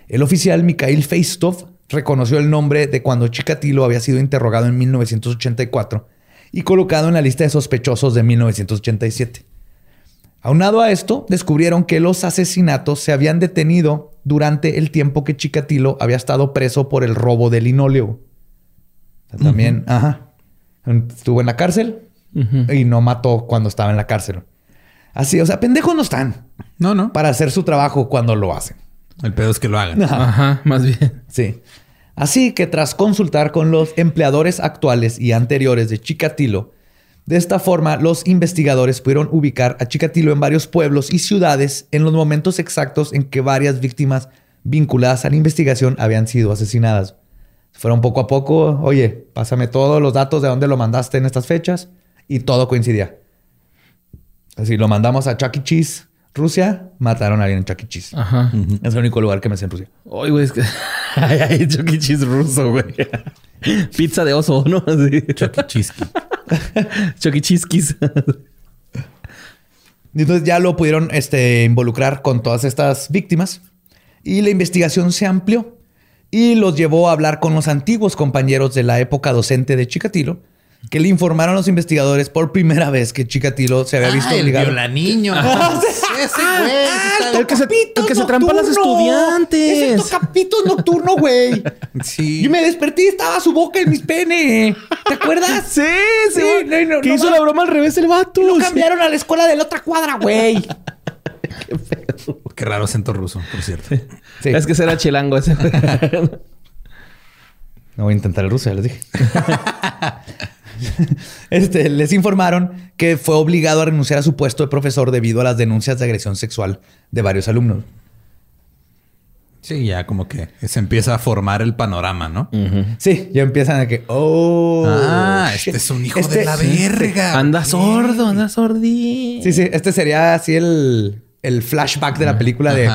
El oficial Mikhail Feistov reconoció el nombre de cuando Chikatilo había sido interrogado en 1984 y colocado en la lista de sospechosos de 1987. Aunado a esto, descubrieron que los asesinatos se habían detenido durante el tiempo que Chikatilo había estado preso por el robo de linóleo. También, ajá. Estuvo en la cárcel y no mató cuando estaba en la cárcel. Así, o sea, pendejos no están. No, no. Para hacer su trabajo cuando lo hacen. El pedo es que lo hagan. Ajá, más bien. Sí. Así que tras consultar con los empleadores actuales y anteriores de Chikatilo, de esta forma los investigadores pudieron ubicar a Chikatilo en varios pueblos y ciudades en los momentos exactos en que varias víctimas vinculadas a la investigación habían sido asesinadas. Fueron poco a poco, oye, pásame todos los datos de dónde lo mandaste en estas fechas y todo coincidía. Así lo mandamos a Chuck E. Cheese, Rusia, mataron a alguien en Chuck E. Cheese. Ajá. Es el único lugar que me sé en Rusia. Ay, güey, es que. Ay, ay, Chuck E. Cheese ruso, güey. Pizza de oso, ¿no? Chisky. Chuck E. Cheese Y entonces ya lo pudieron este, involucrar con todas estas víctimas y la investigación se amplió y los llevó a hablar con los antiguos compañeros de la época docente de Chikatilo, que le informaron a los investigadores por primera vez que Chikatilo se había visto Ah, el obligado. viola niño. Ah, Ese güey. el que se- el que se trampa a las estudiantes. Es el tocapitos nocturno, güey. Sí. Yo me desperté y estaba su boca en mis pene. ¿Te acuerdas? Sí, Sí, no, no, que no hizo la broma al revés el vato. Lo Sí. cambiaron a la escuela de la otra cuadra, güey. Qué raro acento ruso, por cierto. Sí. Es que será chilango ese. güey. No voy a intentar el ruso, ya les dije. este, les informaron que fue obligado a renunciar a su puesto de profesor debido a las denuncias de agresión sexual de varios alumnos. Sí, ya como que se empieza a formar el panorama, ¿no? Sí, ya empiezan a que, oh, Ah, shit. este es un hijo Este- de la verga. anda sordo, anda sordí. Sí, sí, este sería así el, el flashback de la película de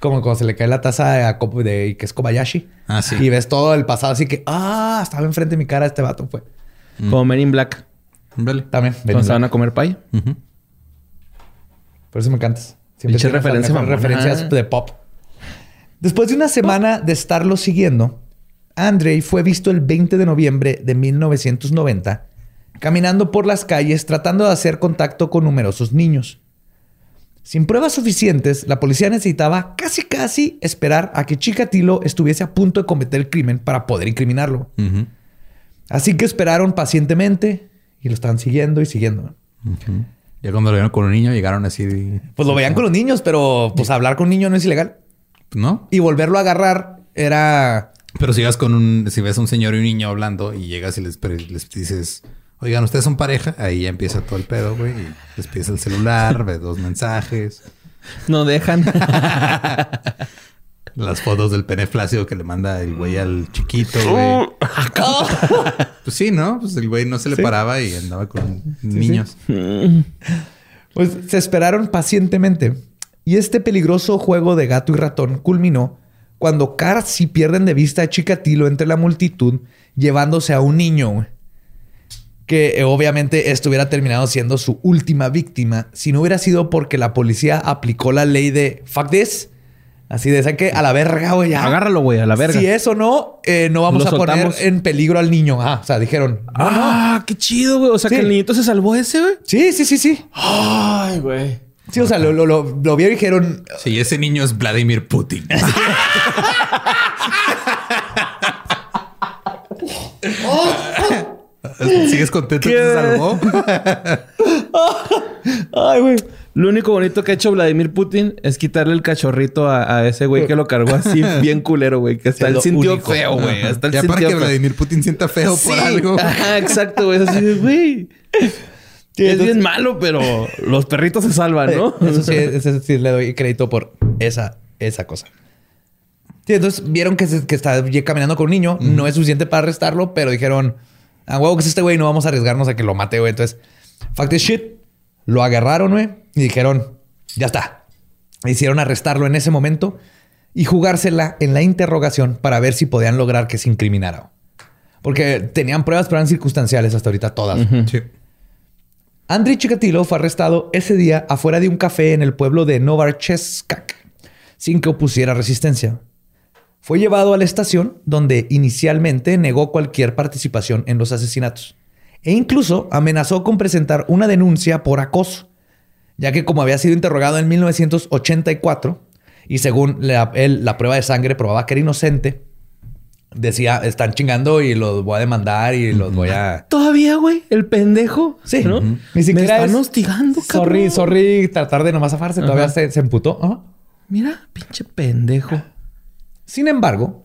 como cuando se le cae la taza a de que es Kobayashi. Ah, sí. Y ves todo el pasado así que, ah, estaba enfrente de mi cara este vato, fue. Como Men in Black. Vale. También. Se van a comer pay. Ujú. Por eso me encantas. Pinche las referencia referencias de pop. Después de una semana de estarlo siguiendo, Andrei fue visto el 20 de noviembre de 1990 caminando por las calles tratando de hacer contacto con numerosos niños. Sin pruebas suficientes, la policía necesitaba casi casi esperar a que Chikatilo estuviese a punto de cometer el crimen para poder incriminarlo. Ujú. Así que esperaron pacientemente y lo estaban siguiendo y siguiendo. Ya cuando lo vieron con un niño llegaron así. de- Pues lo veían con los niños, pero pues hablar con un niño no es ilegal. ¿No? Y volverlo a agarrar era... Pero si vas con un, si ves a un señor y un niño hablando y llegas y les, les dices, oigan, ustedes son pareja, ahí ya empieza todo el pedo, güey. Y les pides el celular, ves dos mensajes, No dejan. las fotos del pene flácido que le manda el güey al chiquito, güey. Pues sí, ¿no? Pues el güey no se le Sí. paraba y andaba con niños. Pues se esperaron pacientemente. Y este peligroso juego de gato y ratón culminó cuando casi pierden de vista a Chikatilo entre la multitud llevándose a un niño. güey. Que eh, obviamente esto hubiera terminado siendo su última víctima si no hubiera sido porque la policía aplicó la ley de fuck this. Así de esa que a la verga, güey. ya. Agárralo, güey, a la verga. Si es o no, eh, no vamos Lo a poner soltamos. en peligro al niño. Ah, o sea, dijeron. No, no. ah, qué chido, güey. O sea, Sí. que el niñito se salvó ese, güey. Sí, sí, sí, sí. Ay, güey. Sí, o sea, lo, lo, lo, lo vieron y dijeron. Sí, ese niño es Vladimir Putin. ¿Sigues contento que se salvó? Ay, güey. Lo único bonito que ha hecho Vladimir Putin es quitarle el cachorrito a, a ese güey que lo cargó así bien culero, güey. Que hasta él sintió único. feo, güey. Hasta Ya para que feo. Vladimir Putin sienta feo por algo. Ajá, exacto, güey. Es así de, güey. Sí, es entonces- bien malo, pero los perritos se salvan, ¿no? Eso sí, eso sí le doy crédito por esa, esa cosa. Sí, entonces vieron que, se- que está caminando con un niño. No es suficiente para arrestarlo, pero dijeron, a huevo que es este güey, no vamos a arriesgarnos a que lo mate, güey. Entonces, fact is shit, lo agarraron, güey, y dijeron, ya está. Hicieron arrestarlo en ese momento y jugársela en la interrogación para ver si podían lograr que se incriminara. Porque tenían pruebas, pero eran circunstanciales hasta ahorita todas. Sí. Andriy Chikatilo fue arrestado ese día afuera de un café en el pueblo de Novarcheskak, sin que opusiera resistencia. Fue llevado a la estación, donde inicialmente negó cualquier participación en los asesinatos, e incluso amenazó con presentar una denuncia por acoso, ya que como había sido interrogado en 1984, y según la, él, la prueba de sangre probaba que era inocente, decía, están chingando y los voy a demandar y los voy a... Todavía, güey, el pendejo. Sí. ¿no? Ujú. Me están es- hostigando, Sorry, cabrón. sorry, tratar de nomás zafarse. Todavía Ajá. se, se emputó. Mira, pinche pendejo. Sin embargo,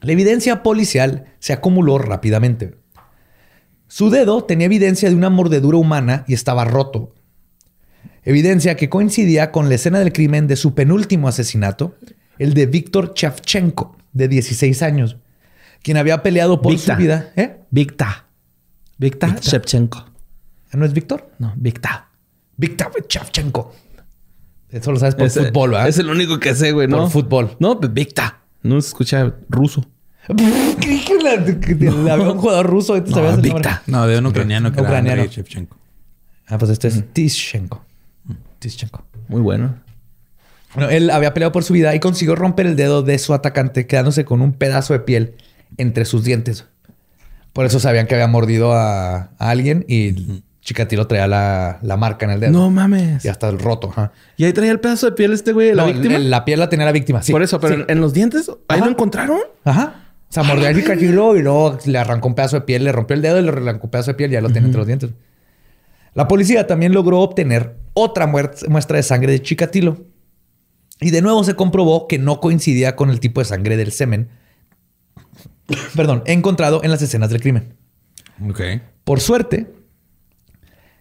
la evidencia policial se acumuló rápidamente. Su dedo tenía evidencia de una mordedura humana y estaba roto. Evidencia que coincidía con la escena del crimen de su penúltimo asesinato, el de Víctor Chavchenko, de 16 años, quien había peleado por Victa. su vida. ¿Eh? Victa. Victa, Victa. Shevchenko. ¿No es Víctor? No, Victa. Víctor Chavchenko. Eso lo sabes por Es- fútbol, ¿verdad? Es el único que sé, güey, ¿no? Por fútbol. No, pues Victa. No se escucha ruso. Había un jugador ruso. ¿te No, sabías el nombre? No, de un ucraniano que Ucraniano. era Andrei Shevchenko. Ah, pues este es Tischenko. Tischenko. Muy bueno. Bueno, él había peleado por su vida y consiguió romper el dedo de su atacante, quedándose con un pedazo de piel entre sus dientes. Por eso sabían que había mordido a, a alguien y Chikatilo traía la, la marca en el dedo. No mames. Ya está roto. ajá. Y ahí traía el pedazo de piel este güey, la No, víctima. el- La piel la tenía la víctima. sí. Por eso, pero Sí. en, en los dientes, ahí Ajá. lo encontraron. Ajá. O sea, mordió a Chikatilo y luego le arrancó un pedazo de piel, le rompió el dedo y le arrancó un pedazo de piel y ya lo tiene entre los dientes. La policía también logró obtener otra muestra de sangre de Chikatilo. Y de nuevo se comprobó que no coincidía con el tipo de sangre del semen, perdón, encontrado en las escenas del crimen. Ok. Por suerte,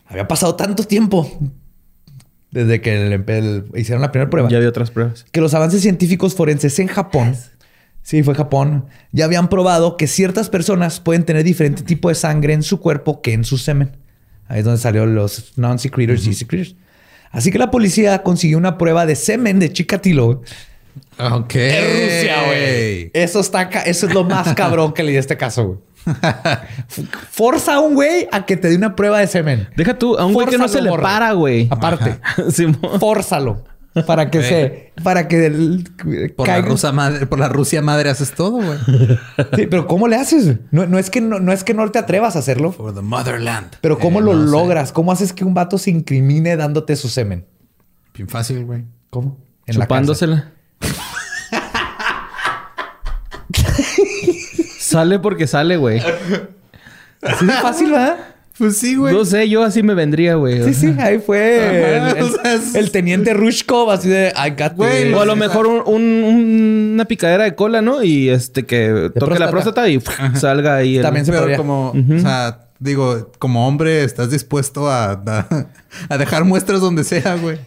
había pasado tanto tiempo desde que el- el- hicieron la primera prueba Ya había otras pruebas. que los avances científicos forenses en Japón, sí, fue Japón, ya habían probado que ciertas personas pueden tener diferente tipo de sangre en su cuerpo que en su semen. Ahí es donde salieron los non-secretors y secretors. Así que la policía consiguió una prueba de semen de Chikatilo Ok. en Rusia, güey. Eso está, eso es lo más cabrón que leí este caso, güey. Forza a un güey a que te dé una prueba de semen. Deja tú, a un güey que no se le para, güey. Aparte, fórzalo para que se, para que el- Por la, rusa madre, por la Rusia madre haces todo, güey. Sí, pero ¿cómo le haces? No, no es que no, no es que no te atrevas a hacerlo, For the motherland. pero ¿cómo Eh, lo no sé. logras? ¿Cómo haces que un vato se incrimine dándote su semen? Bien fácil, güey. ¿Cómo? En la. Chupándosela. sale porque sale, güey. Así de fácil, ¿verdad? Pues sí, güey. No sé, yo así me vendría, güey. Sí, sí, ahí fue Ajá, el, el- o sea, es- el teniente Rushkov, así de I got Güey, this". O a lo mejor un- un- una picadera de cola, ¿no? Y este que toque la próstata. y salga ahí. el- También se podría. como, o sea, digo, como hombre, estás dispuesto a, a, a dejar muestras donde sea, güey.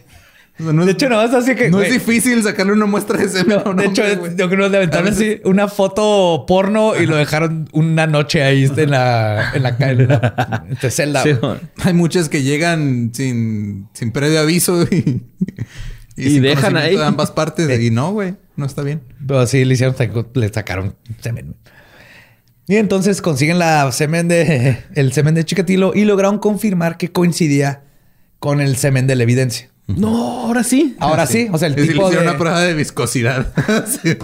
O sea, no De es- hecho, nada más así que. no güey, es difícil sacarle una muestra de semen un de hecho, hombre, yo creo que le aventaron así una foto porno y lo dejaron una noche ahí en la, en la, en la este, celda. Sí. Hay muchas que llegan sin, sin previo aviso y, Y sin dejan ahí. de ambas partes. Y no, güey, no está bien. Pero sí le hicieron, le sacaron semen. Y entonces consiguen la semen de el semen de Chikatilo y lograron confirmar que coincidía con el semen de la evidencia. No, ahora sí. Ahora sí, o sea, el tipo hicieron de una prueba de viscosidad. Sí.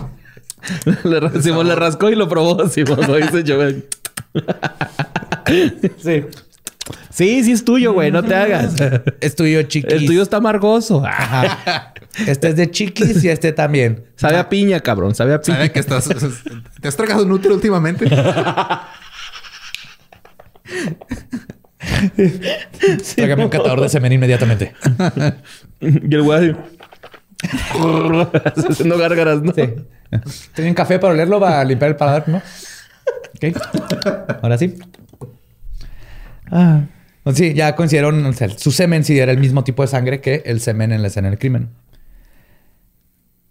Le, Simón le rascó y lo probó. Simón lo dice yo. sí. Sí, sí es tuyo, güey. No te hagas. es tuyo, chiquis. El tuyo está amargoso. Ajá. Este es de chiquis y este también. Sabe a piña, cabrón. Sabe a piña. ¿Sabe que estás... ¿Te has tragado un útero últimamente? Tráigame un catador de semen inmediatamente. Y el güey así. haciendo gárgaras, ¿no? Sí. ¿Tienen café para olerlo? ¿Va a limpiar el paladar? ¿No? Ok. Ahora sí. Ah. Sí, ya coincidieron. o sea, su semen sí era el mismo tipo de sangre que el semen en la escena del crimen.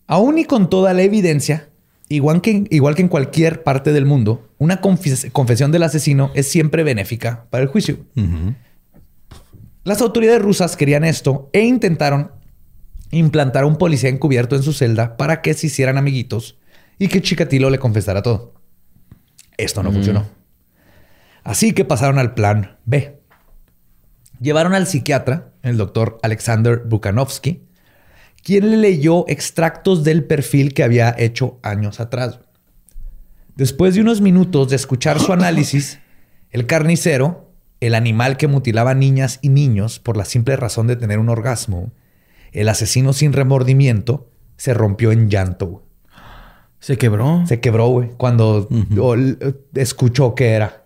Aún y con toda la evidencia, igual que, igual que en cualquier parte del mundo, una confes- confesión del asesino es siempre benéfica para el juicio. Las autoridades rusas querían esto e intentaron implantar a un policía encubierto en su celda para que se hicieran amiguitos y que Chikatilo le confesara todo. Esto no funcionó. Así que pasaron al plan B. Llevaron al psiquiatra, el doctor Alexander Bukanovsky, quien le leyó extractos del perfil que había hecho años atrás. Después de unos minutos de escuchar su análisis, el carnicero, el animal que mutilaba niñas y niños por la simple razón de tener un orgasmo, el asesino sin remordimiento, se rompió en llanto. Se quebró. Se quebró, güey, cuando escuchó que era.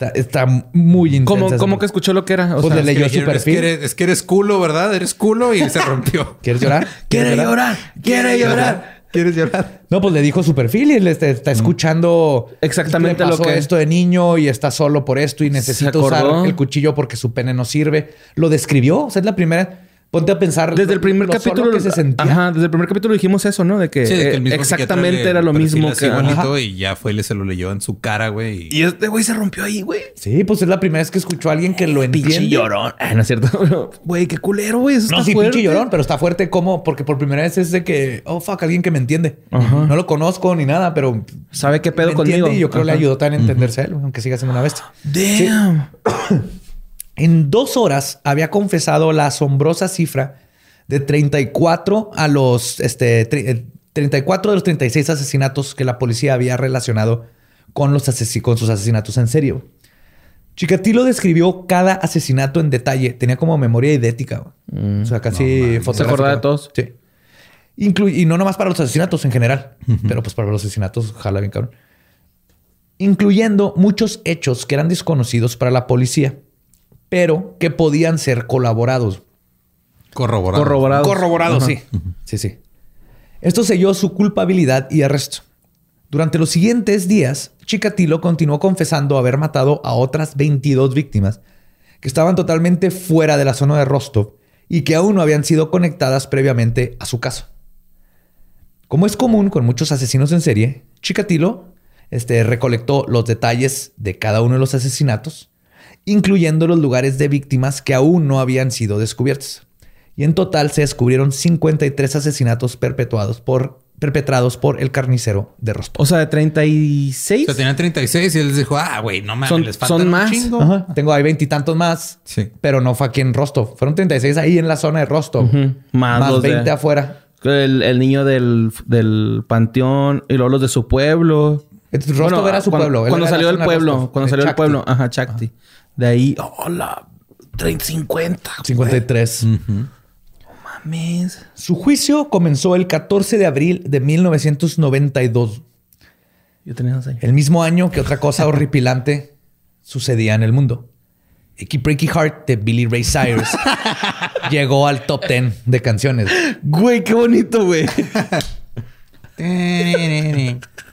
Está, está muy intensa. ¿Cómo, cómo que escuchó lo que era? O Pues sea, le leyó Es que su es, que eres, es que eres culo, ¿verdad? Eres culo y se rompió. ¿Quieres llorar? quiere llorar, quiere llorar. ¿Quieres llorar? No, pues le dijo su perfil y él está, está escuchando Exactamente le lo que- esto de niño y está solo por esto y necesita usar el cuchillo porque su pene no sirve. Lo describió. O sea, es la primera. Ponte a pensar. Desde el primer lo solo capítulo que se sentía. Ajá, desde el primer capítulo dijimos eso, ¿no? De que, Sí, de que eh, el mismo exactamente era lo le mismo que igualito Ajá. y ya fue y se lo leyó en su cara, güey. y- Y este güey se rompió ahí, güey. Sí, pues es la primera vez que escuchó a alguien que lo Pinche entiende. llorón. Ah, no es cierto. Güey, qué culero, güey. No, sí, fuerte. pinche llorón, pero está fuerte como porque por primera vez es de que, oh fuck, alguien que me entiende. No lo conozco ni nada, pero ¿Sabe qué pedo me entiende conmigo? Y yo creo que le Ajá. ayudó también a entenderse a él, aunque siga siendo una bestia. Damn. En dos horas había confesado la asombrosa cifra de 34 a los este, tri- eh, 34 de los 36 asesinatos que la policía había relacionado con, los asesi- con sus asesinatos en serio. Chikatilo describió cada asesinato en detalle. Tenía como memoria idética. güey. o sea, casi Se acordaba de todos. Sí. Inclu- y no nomás para los asesinatos en general, pero pues para los asesinatos, jala bien cabrón. Incluyendo muchos hechos que eran desconocidos para la policía, pero que podían ser colaborados. Corroborado. Corroborado. Corroborado, Ajá. sí. Sí, sí. Esto selló su culpabilidad y arresto. Durante los siguientes días, Chikatilo continuó confesando haber matado a otras 22 víctimas que estaban totalmente fuera de la zona de Rostov y que aún no habían sido conectadas previamente a su caso. Como es común con muchos asesinos en serie, Chikatilo este, recolectó los detalles de cada uno de los asesinatos, incluyendo los lugares de víctimas que aún no habían sido descubiertos. Y en total se descubrieron 53 asesinatos perpetuados por, perpetrados por el carnicero de Rostov. O sea, de 36. O sea, tenían 36 y él les dijo, ah, güey, no mames, Son- les faltan son un más. chingo. Ajá. Tengo ahí veintitantos más, Sí. pero no fue aquí en Rostov. Fueron 36 ahí en la zona de Rostov. Más Más, los de- 20 afuera. El, el niño del, del panteón y luego los de su pueblo. Rostov era su cuando- pueblo. Cuando era salió del pueblo. Rostov, Cuando salió del pueblo. Ajá, Chakti. De ahí. Hola. 30, 50. 53. Mames. Su juicio comenzó el 14 de abril de 1992. Yo tenía años. El mismo año que otra cosa horripilante sucedía en el mundo. Icky Breaky Heart de Billy Ray Cyrus llegó al top 10 de canciones. Güey, qué bonito, güey.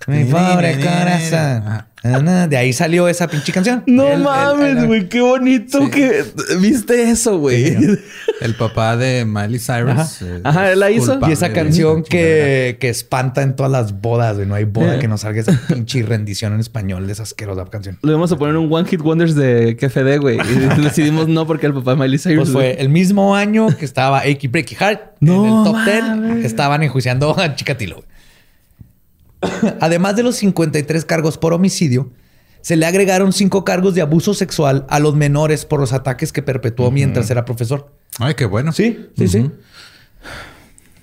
Mi pobre corazón. Ah, De ahí salió esa pinche canción. No El- mames, güey. Qué bonito que viste eso, güey. El papá de Miley Cyrus. Ajá. eh, Ajá, él la hizo. Y esa canción que, que espanta en todas las bodas, güey. No hay boda Eh. que no salga esa pinche rendición en español de esa asquerosa canción. Le vamos a poner un One Hit Wonders de KFD, güey. Y decidimos no porque el papá de Miley Cyrus. Pues fue el mismo año que estaba Achy Breaky Heart No en el top mames. 10. Estaban enjuiciando a Chikatilo. güey. Además de los 53 cargos por homicidio, se le agregaron cinco cargos de abuso sexual a los menores por los ataques que perpetuó mientras era profesor. Ay, qué bueno. Sí, sí, sí.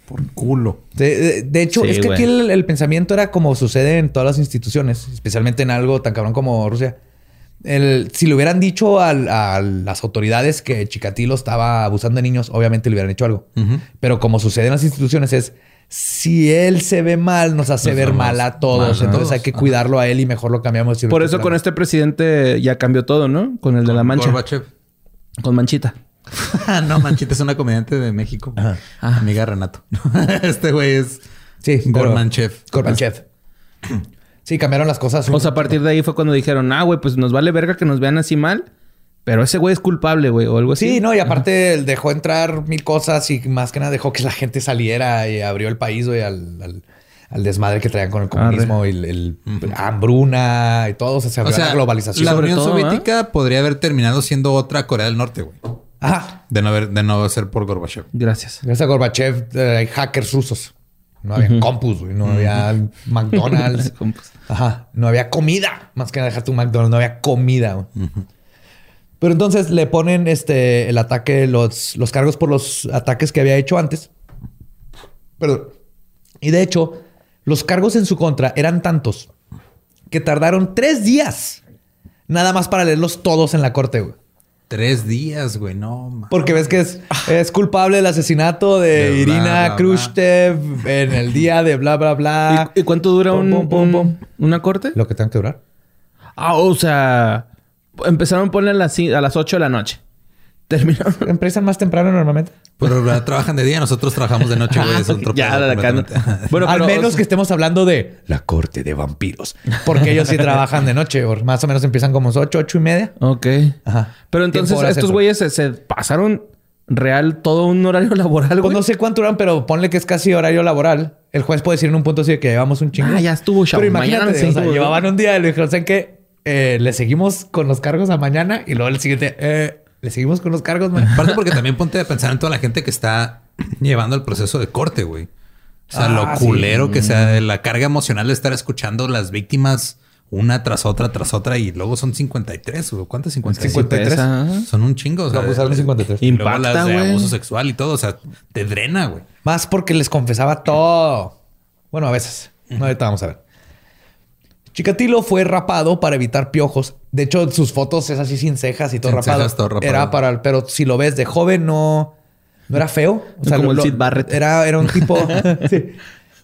Por culo. De, de- de hecho, Sí, es que güey. aquí el, el pensamiento era como sucede en todas las instituciones, especialmente en algo tan cabrón como Rusia. El- si le hubieran dicho al- a, las autoridades que Chikatilo estaba abusando de niños, obviamente le hubieran hecho algo. Pero como sucede en las instituciones es, si él se ve mal, nos hace Nos ver mal a todos. mal Entonces hay que Ajá. cuidarlo a él y mejor lo cambiamos. Por eso con este presidente ya cambió todo, ¿no? Con el de la mancha. Gorbachev. Con manchita. no, Manchita es una comediante de México. Ajá. Amiga Renato. este güey es Sí, Gormanchev. Gorbachev. Sí, cambiaron las cosas. O sea, a partir de ahí fue cuando dijeron, ah, güey, pues nos vale verga que nos vean así mal. Pero ese güey es culpable, güey, o algo así. Sí, no, y aparte él dejó entrar mil cosas y más que nada dejó que la gente saliera y abrió el país, güey, al, al- al desmadre que traían con el comunismo y el, el- hambruna y todo. O sea, se O abrió sea, la globalización. la Unión todo, ¿ah? Soviética podría haber terminado siendo otra Corea del Norte, güey. Ajá. De no haber, de no ser por Gorbachev. Gracias. Gracias a Gorbachev eh, hay hackers rusos. No había compus, güey. No había McDonald's. Ajá. No había comida. Más que dejar tu McDonald's. No había comida. güey. Pero entonces le ponen este el ataque, los, los cargos por los ataques que había hecho antes. Perdón. Y de hecho, los cargos en su contra eran tantos que tardaron tres días nada más para leerlos todos en la corte, güey. Tres días, güey. No, ma. Porque ves que es, es culpable del asesinato de, De bla, Irina bla, bla. Khrushchev en el día de bla, bla, bla. ¿Y, y cuánto dura Pum, un, pum, pum, un- pum. una corte? Lo que tenga que durar. Ah, o sea, empezaron a poner a las, a las 8 de la noche. Terminaron. Empiezan más temprano normalmente. Pero trabajan de día, nosotros trabajamos de noche, güey. Es otro Ya, completamente. Bueno, Al pero, menos o sea- que estemos hablando de la corte de vampiros. Porque ellos sí trabajan de noche. o más o menos empiezan como 8, 8 y media. Ok. Ajá. Pero entonces estos güeyes se, se pasaron real todo un horario laboral, Pues no sé cuánto duran, pero ponle que es casi horario laboral. El juez puede decir en un punto así de que llevamos un chingo. Ah, ya estuvo, chavo. Pero imagínate, Mañana o sea, llevaban un día y le dijeron, ¿saben qué? Eh, le seguimos con los cargos a mañana y luego el siguiente, eh, le seguimos con los cargos. Aparte porque también ponte a pensar en toda la gente que está llevando el proceso de corte, güey. O sea, Ah, lo sí. culero que sea la carga emocional de estar escuchando las víctimas una tras otra, tras otra y luego son 53, güey. ¿Cuántas 53? 53. Pesa. Son un chingo. O sea, No, pues eran 53. y luego Impacta, las de abuso sexual y todo. O sea, te drena, güey. Más porque les confesaba todo. Bueno, a veces. No, ahorita vamos a ver. Chikatilo fue rapado para evitar piojos. De hecho, sus fotos es así sin cejas y todo Sin rapado. cejas, todo rapado. Era para, pero si lo ves de joven, no, no era feo. O sea, Como lo- el Sid Barrett. Era, era un tipo, sí.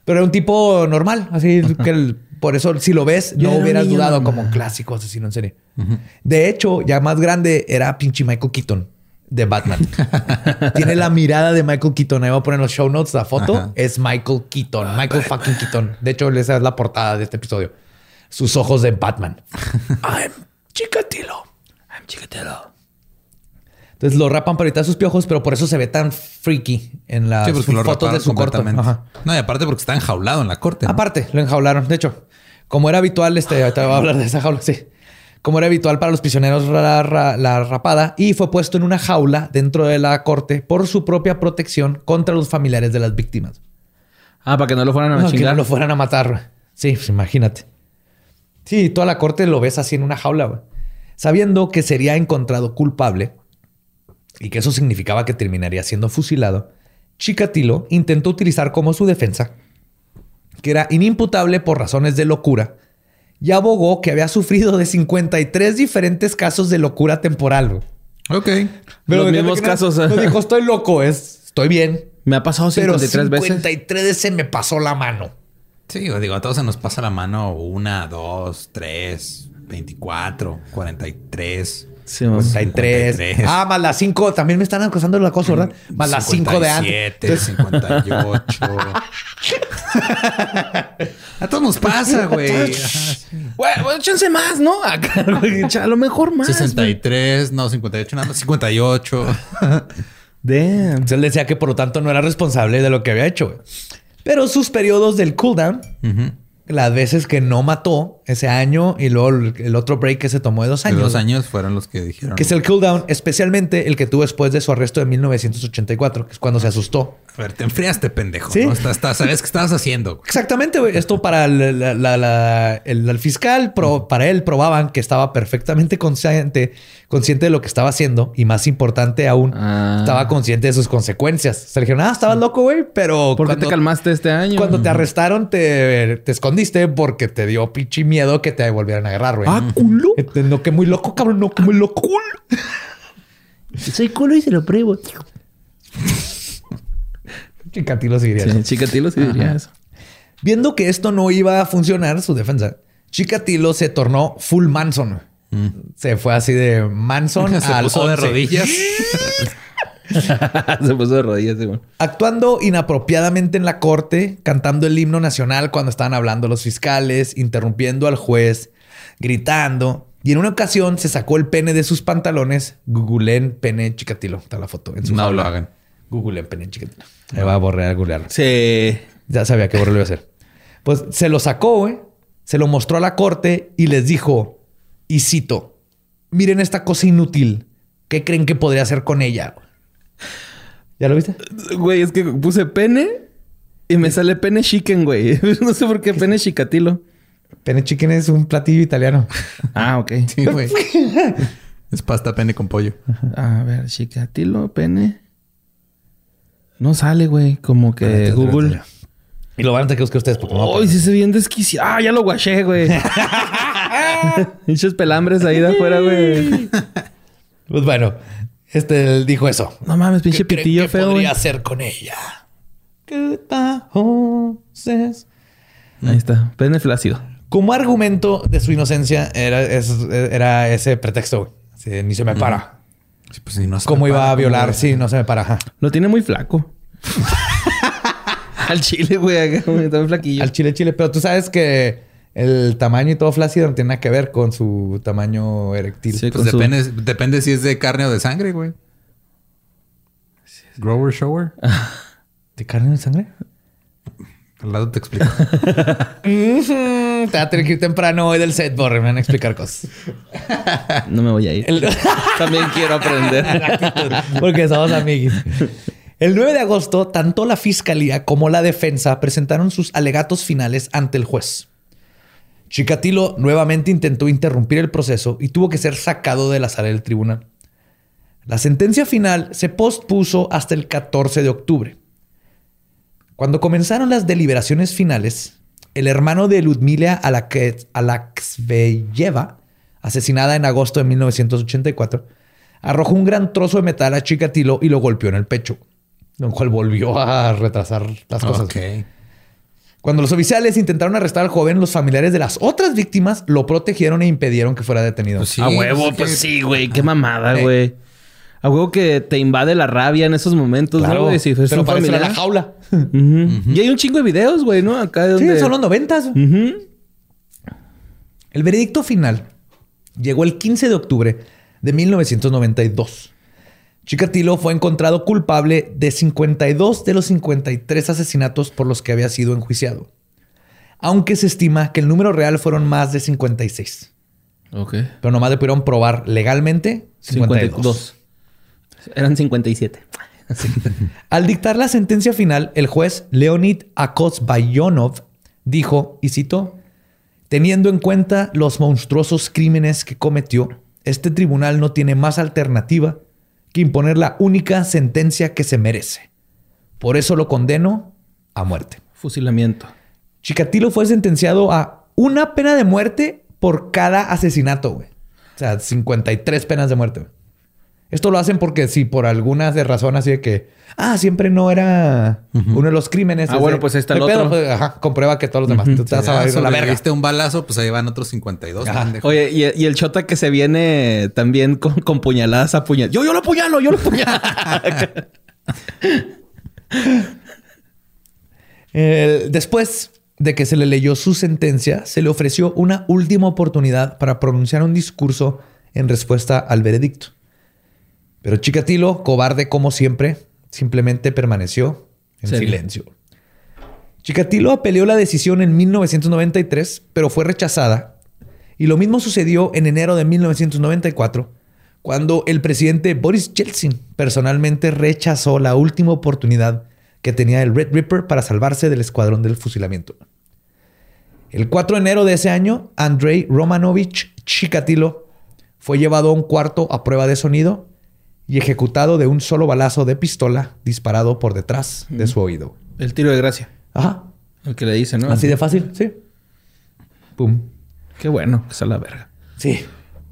pero era un tipo normal. Así que el- por eso, si lo ves, Yo no hubieras niño dudado como clásico asesino en serie. De hecho, ya más grande era pinche Michael Keaton de Batman. Tiene la mirada de Michael Keaton. Ahí voy a poner en los show notes la foto. Ajá. Es Michael Keaton. Michael fucking Keaton. De hecho, esa es la portada de este episodio. Sus ojos de Batman. I'm Chikatilo. I'm Chikatilo. Entonces lo rapan para evitar sus piojos, pero por eso se ve tan freaky en las Sí, porque lo fotos de su corto. Ajá. No, y aparte porque está enjaulado en la corte. ¿no? Aparte, lo enjaularon. De hecho, como era habitual, este, ahorita voy a hablar de esa jaula, sí. Como era habitual para los prisioneros la, la- la rapada y fue puesto en una jaula dentro de la corte por su propia protección contra los familiares de las víctimas. Ah, para que no lo fueran a No, que chingar. no lo fueran a matar. Sí, pues imagínate. Sí, toda la corte lo ves así en una jaula, güey. Sabiendo que sería encontrado culpable y que eso significaba que terminaría siendo fusilado, Chikatilo intentó utilizar como su defensa que era inimputable por razones de locura y abogó que había sufrido de 53 diferentes casos de locura temporal. güey. Ok. Los mismos que no- casos. No dijo, estoy loco, es, estoy bien. Me ha pasado Pero 53 veces. 53 se me pasó la mano. Sí, digo, a todos se nos pasa la mano una, dos, tres, 24, 43. Sí, vamos. 53. 53. Ah, más las 5. También me están acosando las cosas, ¿verdad? Más las 5 de antes. 57, 58. a todos nos pasa, güey. Güey, güey, échense más, ¿no? Acá, güey, a lo mejor más. güey. 63, no, 58, nada más 58. Damn. Entonces él decía que por lo tanto no era responsable de lo que había hecho. güey. Pero sus periodos del cooldown, las veces que no mató ese año y luego el otro break que se tomó de dos De años. dos años fueron los que dijeron. Que es el cooldown, especialmente el que tuvo después de su arresto de 1984, que es cuando se asustó. A ver, te enfriaste, pendejo. Sí. ¿no? Estás- estás- sabes qué estabas haciendo. güey. Exactamente, güey. Esto para el, la- la- la- el- el fiscal, pro- para él probaban que estaba perfectamente consciente, consciente de lo que estaba haciendo y más importante aún, Ah. estaba consciente de sus consecuencias. Se le dijeron, ah, estabas loco, güey, pero ¿Por qué te calmaste este año? cuando te arrestaron te, te escondiste porque te dio pinche miedo que te volvieran a agarrar, güey. Ah, culo. Este, No, que muy loco, cabrón, no, que muy loco. Soy culo y se lo pruebo. Chicatilo seguiría. Sí, chicatilo sí diría eso. Viendo que esto no iba a funcionar, su defensa, Chikatilo se tornó full Manson. Se fue así de Manson Se al puso de 11. rodillas. se puso de rodillas, sí. Actuando inapropiadamente en la corte, cantando el himno nacional cuando estaban hablando los fiscales, interrumpiendo al juez, gritando. Y en una ocasión se sacó el pene de sus pantalones. Googleen pene chicatilo. Está la foto en su No jaula. lo hagan. Googleen pene chicatilo. Ahí va a borrar a googlearlo. Sí. Ya sabía que borrarlo iba a hacer. Pues se lo sacó, güey. Se lo mostró a la corte y les dijo, y cito, miren esta cosa inútil. ¿Qué creen que podría hacer con ella? ¿Ya lo viste? Güey, es que puse pene y me sale pene chicken, güey. No sé por qué pene chicatilo. Pene chicken es un platillo italiano. Ah, ok. Sí, güey. es pasta pene con pollo. A ver, chicatilo, pene. No sale, güey. Como que Google. Y lo van a tener que buscar ustedes porque no poner. sí se bien desquiciado. Ah, ya lo guaché, güey. Pinches pelambres ahí de afuera, güey. Pues bueno, este él dijo eso. No mames, pinche ¿Qué creen pitillo que feo, güey. podría hacer con ella? Goodbye horses. Ahí está. Pene flácido. Como argumento de su inocencia era, es- era ese pretexto. güey. Ni se me para. Sí, pues, si no se ¿Cómo iba para, a violar? ¿cómo Sí, no se me para. ajá. Lo tiene muy flaco. Al chile, güey. muy flaquillo. Al chile, chile. Pero tú sabes que el tamaño y todo flácido no tiene nada que ver con su tamaño eréctil. Sí, Pues su- depende, depende si es de carne o de sangre, güey. Grower shower. ¿De carne de sangre? Al lado te explico. Te va a tener que ir temprano hoy del set, Borre. Me van a explicar cosas. No me voy a ir. El- También quiero aprender. Porque somos amigos. El 9 de agosto, tanto la fiscalía como la defensa presentaron sus alegatos finales ante el juez. Chikatilo nuevamente intentó interrumpir el proceso y tuvo que ser sacado de la sala del tribunal. La sentencia final se pospuso hasta el 14 de octubre. Cuando comenzaron las deliberaciones finales, el hermano de Ludmila Alaksveyeva, asesinada en agosto de 1984, arrojó un gran trozo de metal a Chikatilo y lo golpeó en el pecho, lo cual volvió a retrasar las cosas. ok. Cuando los oficiales intentaron arrestar al joven, los familiares de las otras víctimas lo protegieron e impidieron que fuera detenido. Pues sí, a huevo, pues, pues sí, güey. Qué mamada, Eh. A huevo que te invade la rabia en esos momentos, Claro, ¿no, güey? Si pero familiar. la jaula. Y hay un chingo de videos, güey, ¿no? Acá de Sí, donde... son los noventas. Ujú. El veredicto final llegó el 15 de octubre de 1992. Chikatilo fue encontrado culpable de 52 de los 53 asesinatos por los que había sido enjuiciado. Aunque se estima que el número real fueron más de 56. Ok. Pero nomás le pudieron probar legalmente 52. 52. Eran 57. Al dictar la sentencia final, el juez Leonid Akosbayonov dijo, y cito, teniendo en cuenta los monstruosos crímenes que cometió, este tribunal no tiene más alternativa que imponer la única sentencia que se merece. Por eso lo condeno a muerte. Fusilamiento. Chikatilo fue sentenciado a una pena de muerte por cada asesinato, güey. O sea, 53 penas de muerte. güey. Esto lo hacen porque si por alguna de razón así de que, ah, siempre no era uno de los crímenes. Ah, es bueno, de- pues ahí está el hay pedo, otro. pues, ajá, comprueba que todos los demás. Tú te vas a Ya ir a la verga. sobreviviste un balazo, pues ahí van otros 52. Ajá. pendejo. Oye, y, y el chota que se viene también con, con puñaladas a puñal. Yo, yo lo puñalo, yo lo puñalo. Eh, después de que se le leyó su sentencia, se le ofreció una última oportunidad para pronunciar un discurso en respuesta al veredicto. Pero Chikatilo, cobarde como siempre, simplemente permaneció en silencio. Chikatilo apeló la decisión en 1993, pero fue rechazada. Y lo mismo sucedió en enero de 1994, cuando el presidente Boris Yeltsin personalmente rechazó la última oportunidad que tenía el Red Ripper para salvarse del escuadrón del fusilamiento. El 4 de enero de ese año, Andrei Romanovich Chikatilo fue llevado a un cuarto a prueba de sonido y ejecutado de un solo balazo de pistola disparado por detrás de su oído. el tiro de gracia. Ajá. El que le dice, ¿no? Así de fácil, sí. Pum. Qué bueno que la verga. Sí.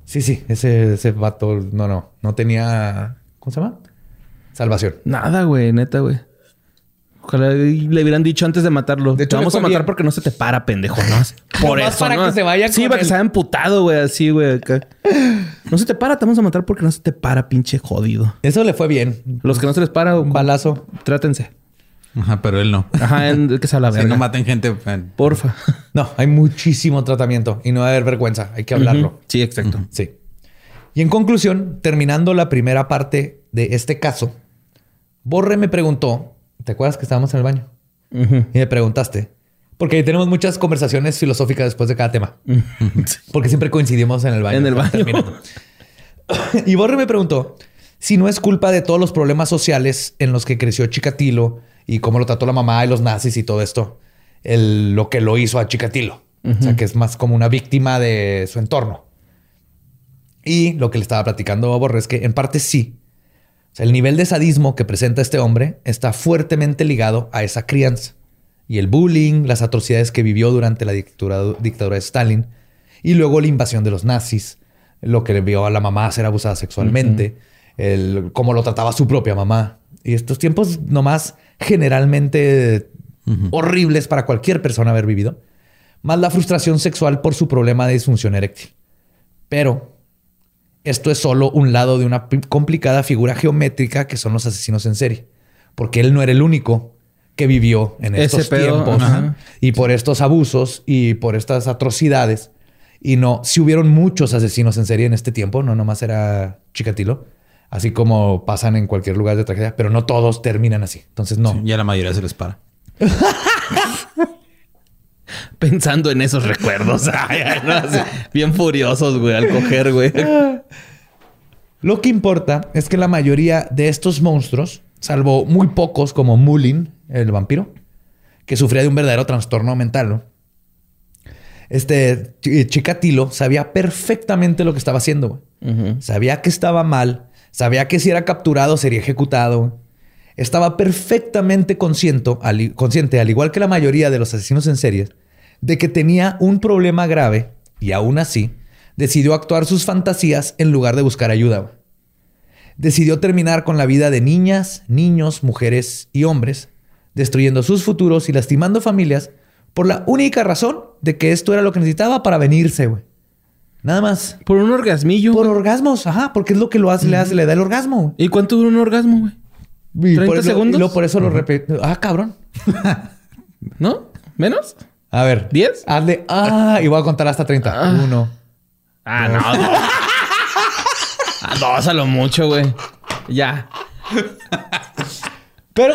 Sí, sí. Ese, ese vato, no, no. No tenía. ¿Cómo se llama? Salvación. Nada, güey, neta, güey. Ojalá le hubieran dicho antes de matarlo. De hecho, le vamos a matar bien. porque no se te para, pendejo, ¿no? Por eso, para ¿no? que se vaya Sí, con para que se haya emputado, güey, así, güey. No se te para, te vamos a matar porque no se te para, pinche jodido. Eso le fue bien. Los que no se les para, Un balazo. trátense. Ajá, pero él no. Ajá, en, que se la Si verga. no maten gente. pues, Porfa. No, hay muchísimo tratamiento y no debe haber vergüenza. Hay que hablarlo. Sí, exacto. Sí. Y en conclusión, terminando la primera parte de este caso, Borre me preguntó, ¿te acuerdas que estábamos en el baño? Y me preguntaste, porque tenemos muchas conversaciones filosóficas después de cada tema, porque siempre coincidimos en el baño. En el baño. Y Borre me preguntó si no es culpa de todos los problemas sociales en los que creció Chikatilo y cómo lo trató la mamá y los nazis y todo esto, el- lo que lo hizo a Chikatilo. O sea, que es más como una víctima de su entorno. Y lo que le estaba platicando a Borre es que en parte sí. Sea, el nivel de sadismo que presenta este hombre está fuertemente ligado a esa crianza. Y el bullying, las atrocidades que vivió durante la dictadura, dictadura de Stalin, y luego la invasión de los nazis, lo que le vio a la mamá ser abusada sexualmente, el, cómo lo trataba su propia mamá. Y estos tiempos nomás generalmente horribles para cualquier persona haber vivido, más la frustración sexual por su problema de disfunción eréctil. Pero esto es solo un lado de una complicada figura geométrica que son los asesinos en serie. Porque él no era el único que vivió en Ese estos pedo, tiempos ajá. y por estos abusos y por estas atrocidades. Y no, si hubieron muchos asesinos en serie en este tiempo, no nomás era Chikatilo, así como pasan en cualquier lugar de tragedia, pero no todos terminan así. Entonces, no. Sí, ya la mayoría se les para. Pensando en esos recuerdos. Ay, ay, no, así, bien furiosos, güey, al coger, güey. Lo que importa es que la mayoría de estos monstruos, salvo muy pocos como Mulin, el vampiro, que sufría de un verdadero trastorno mental, ¿no? Este Ch- Chikatilo sabía perfectamente lo que estaba haciendo. Ujú. Sabía que estaba mal, sabía que si era capturado sería ejecutado. Estaba perfectamente consciente al, consciente, al igual que la mayoría de los asesinos en series, de que tenía un problema grave y aún así decidió actuar sus fantasías en lugar de buscar ayuda. güey. Decidió terminar con la vida de niñas, niños, mujeres y hombres, destruyendo sus futuros y lastimando familias por la única razón de que esto era lo que necesitaba para venirse, güey. Nada más. Por un orgasmillo. Por güey. orgasmos, ajá, porque es lo que lo hace, le hace, le da el orgasmo. ¿Y cuánto dura un orgasmo, güey? Y 30 por eso- segundos. y luego por eso lo repito. Ah, cabrón. ¿No? ¿Menos? A ver. ¿Diez? Hazle. Ah, y voy a contar hasta 30. Uno. Ah, no. ah, dos a lo mucho, güey. Ya. Pero,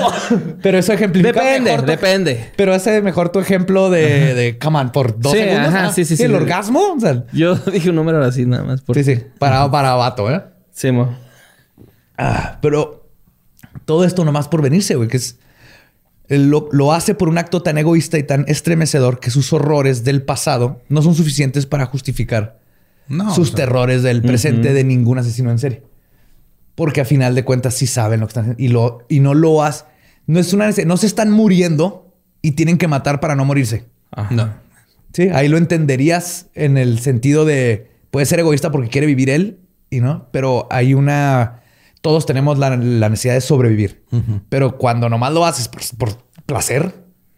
pero eso ejemplifica. Depende, mejor tu- depende. Pero ese mejor tu ejemplo de, de come on, por dos Sí, segundos. ajá, ah, sí, sí, sí. El orgasmo. O sea, Yo dije un número así nada más. Por... sí, sí. Para, para vato, ¿eh? Sí, mo. Ah, pero todo esto nomás por venirse, güey, que es. Lo, lo hace por un acto tan egoísta y tan estremecedor que sus horrores del pasado no son suficientes para justificar No. sus o sea, terrores del presente de ningún asesino en serie. Porque a final de cuentas sí saben lo que están haciendo y, lo, y no lo hacen. No es una no se están muriendo y tienen que matar para no morirse. Ajá. No. Sí, ahí lo entenderías en el sentido de puede ser egoísta porque quiere vivir él y no, pero hay una. Todos tenemos la, la necesidad de sobrevivir, pero cuando nomás lo haces por, por placer,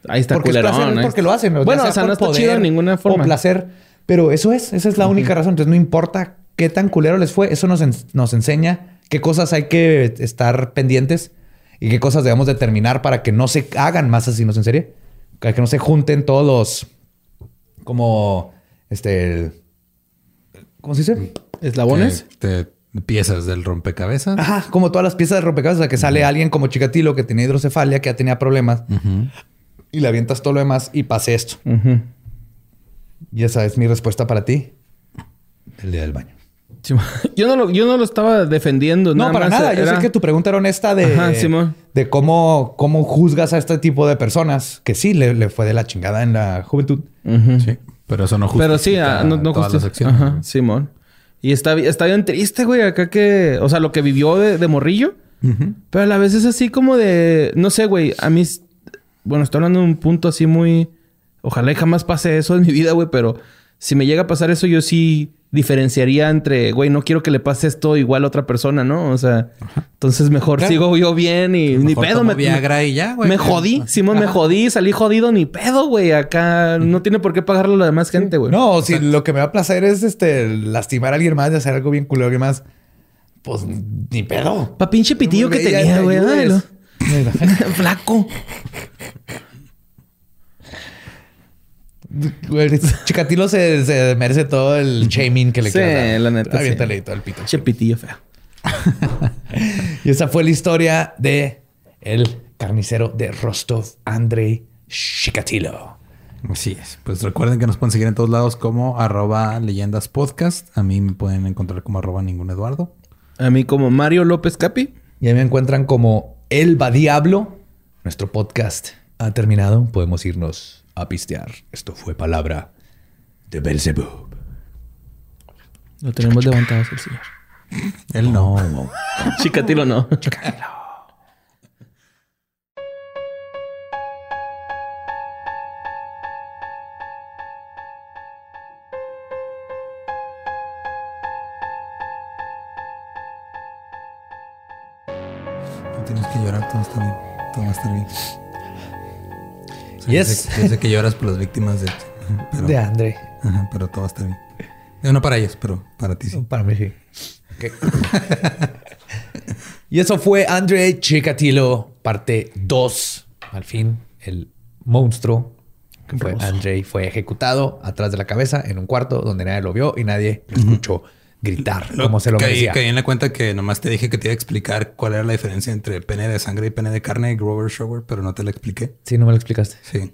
Ahí está porque es culerón. placer, es ahí porque lo hacen. Bueno, sea o sea, por no está chido de ninguna forma. O placer, pero eso es, esa es la única razón. Entonces no importa qué tan culero les fue, eso nos, en- nos enseña qué cosas hay que estar pendientes y qué cosas debemos determinar para que no se hagan más asesinos en serie, para que no se junten todos los como este ¿cómo se dice? ¿Eslabones? que te- piezas del rompecabezas. Ajá, como todas las piezas de rompecabezas, o sea, que sale alguien como Chikatilo que tenía hidrocefalia, que ya tenía problemas y le avientas todo lo demás y pase esto. Ujú. Y esa es mi respuesta para ti. El día del baño. Sí, yo, no lo, yo no lo estaba defendiendo. No, para más nada. Yo sé que tu pregunta era honesta de, Ajá, Simón. de cómo, cómo juzgas a este tipo de personas que sí le, le fue de la chingada en la juventud. Sí. Pero eso no Pero sí, justifica ah, no, no todas las justifica. acciones. Ajá, Simón. Y está, está bien triste, güey, acá que... O sea, lo que vivió de, de morrillo. Pero a la vez es así como de... No sé, güey. A mí... Bueno, estoy hablando de un punto así muy... Ojalá y jamás pase eso en mi vida, güey. Pero si me llega a pasar eso, yo sí diferenciaría entre... Güey, no quiero que le pase esto igual a otra persona, ¿no? O sea... Entonces mejor Claro. sigo yo bien y... Ni pedo. Me, Viagra y ya, güey. me jodí. Simón, me jodí. Salí jodido. Ni pedo, güey. Acá no tiene por qué pagarlo la demás gente, güey. No, si lo que me va a placer es este lastimar a alguien más, de hacer algo bien culero a alguien más, pues ni pedo. Pa' pinche pitillo que y tenía, güey. Flaco. Chicatilo se, se merece todo el shaming que le Sí, queda. la neta, sí. Aviéntale todo el pito. Che pitillo feo. Y esa fue la historia de el carnicero de Rostov, Andrei Chikatilo. Así es. Pues recuerden que nos pueden seguir en todos lados como arroba leyendas podcast. A mí me pueden encontrar como arroba ningún Eduardo. A mí como Mario López Capi. Y ahí me encuentran como El Va Diablo. Nuestro podcast ha terminado. Podemos irnos a pistear. Esto fue palabra de Belzebub. Lo tenemos levantado el señor. Él no. Chicatilo no. No tienes que llorar, todo está bien. Todo va a estar bien. Sea, Yes. Yo sé, yo sé que lloras por las víctimas de... Pero, De André. Ajá, pero todo estar bien. Eh, No para ellos, pero para ti sí. Para mí sí. Y eso fue André Chikatilo, parte 2. Al fin, el monstruo que fue André fue ejecutado atrás de la cabeza en un cuarto donde nadie lo vio y nadie lo escuchó gritar como se lo caí, merecía. caí en la cuenta que nomás te dije que te iba a explicar cuál era la diferencia entre pene de sangre y pene de carne, Grover Shower, pero no te la expliqué. Sí, no me lo explicaste. Sí.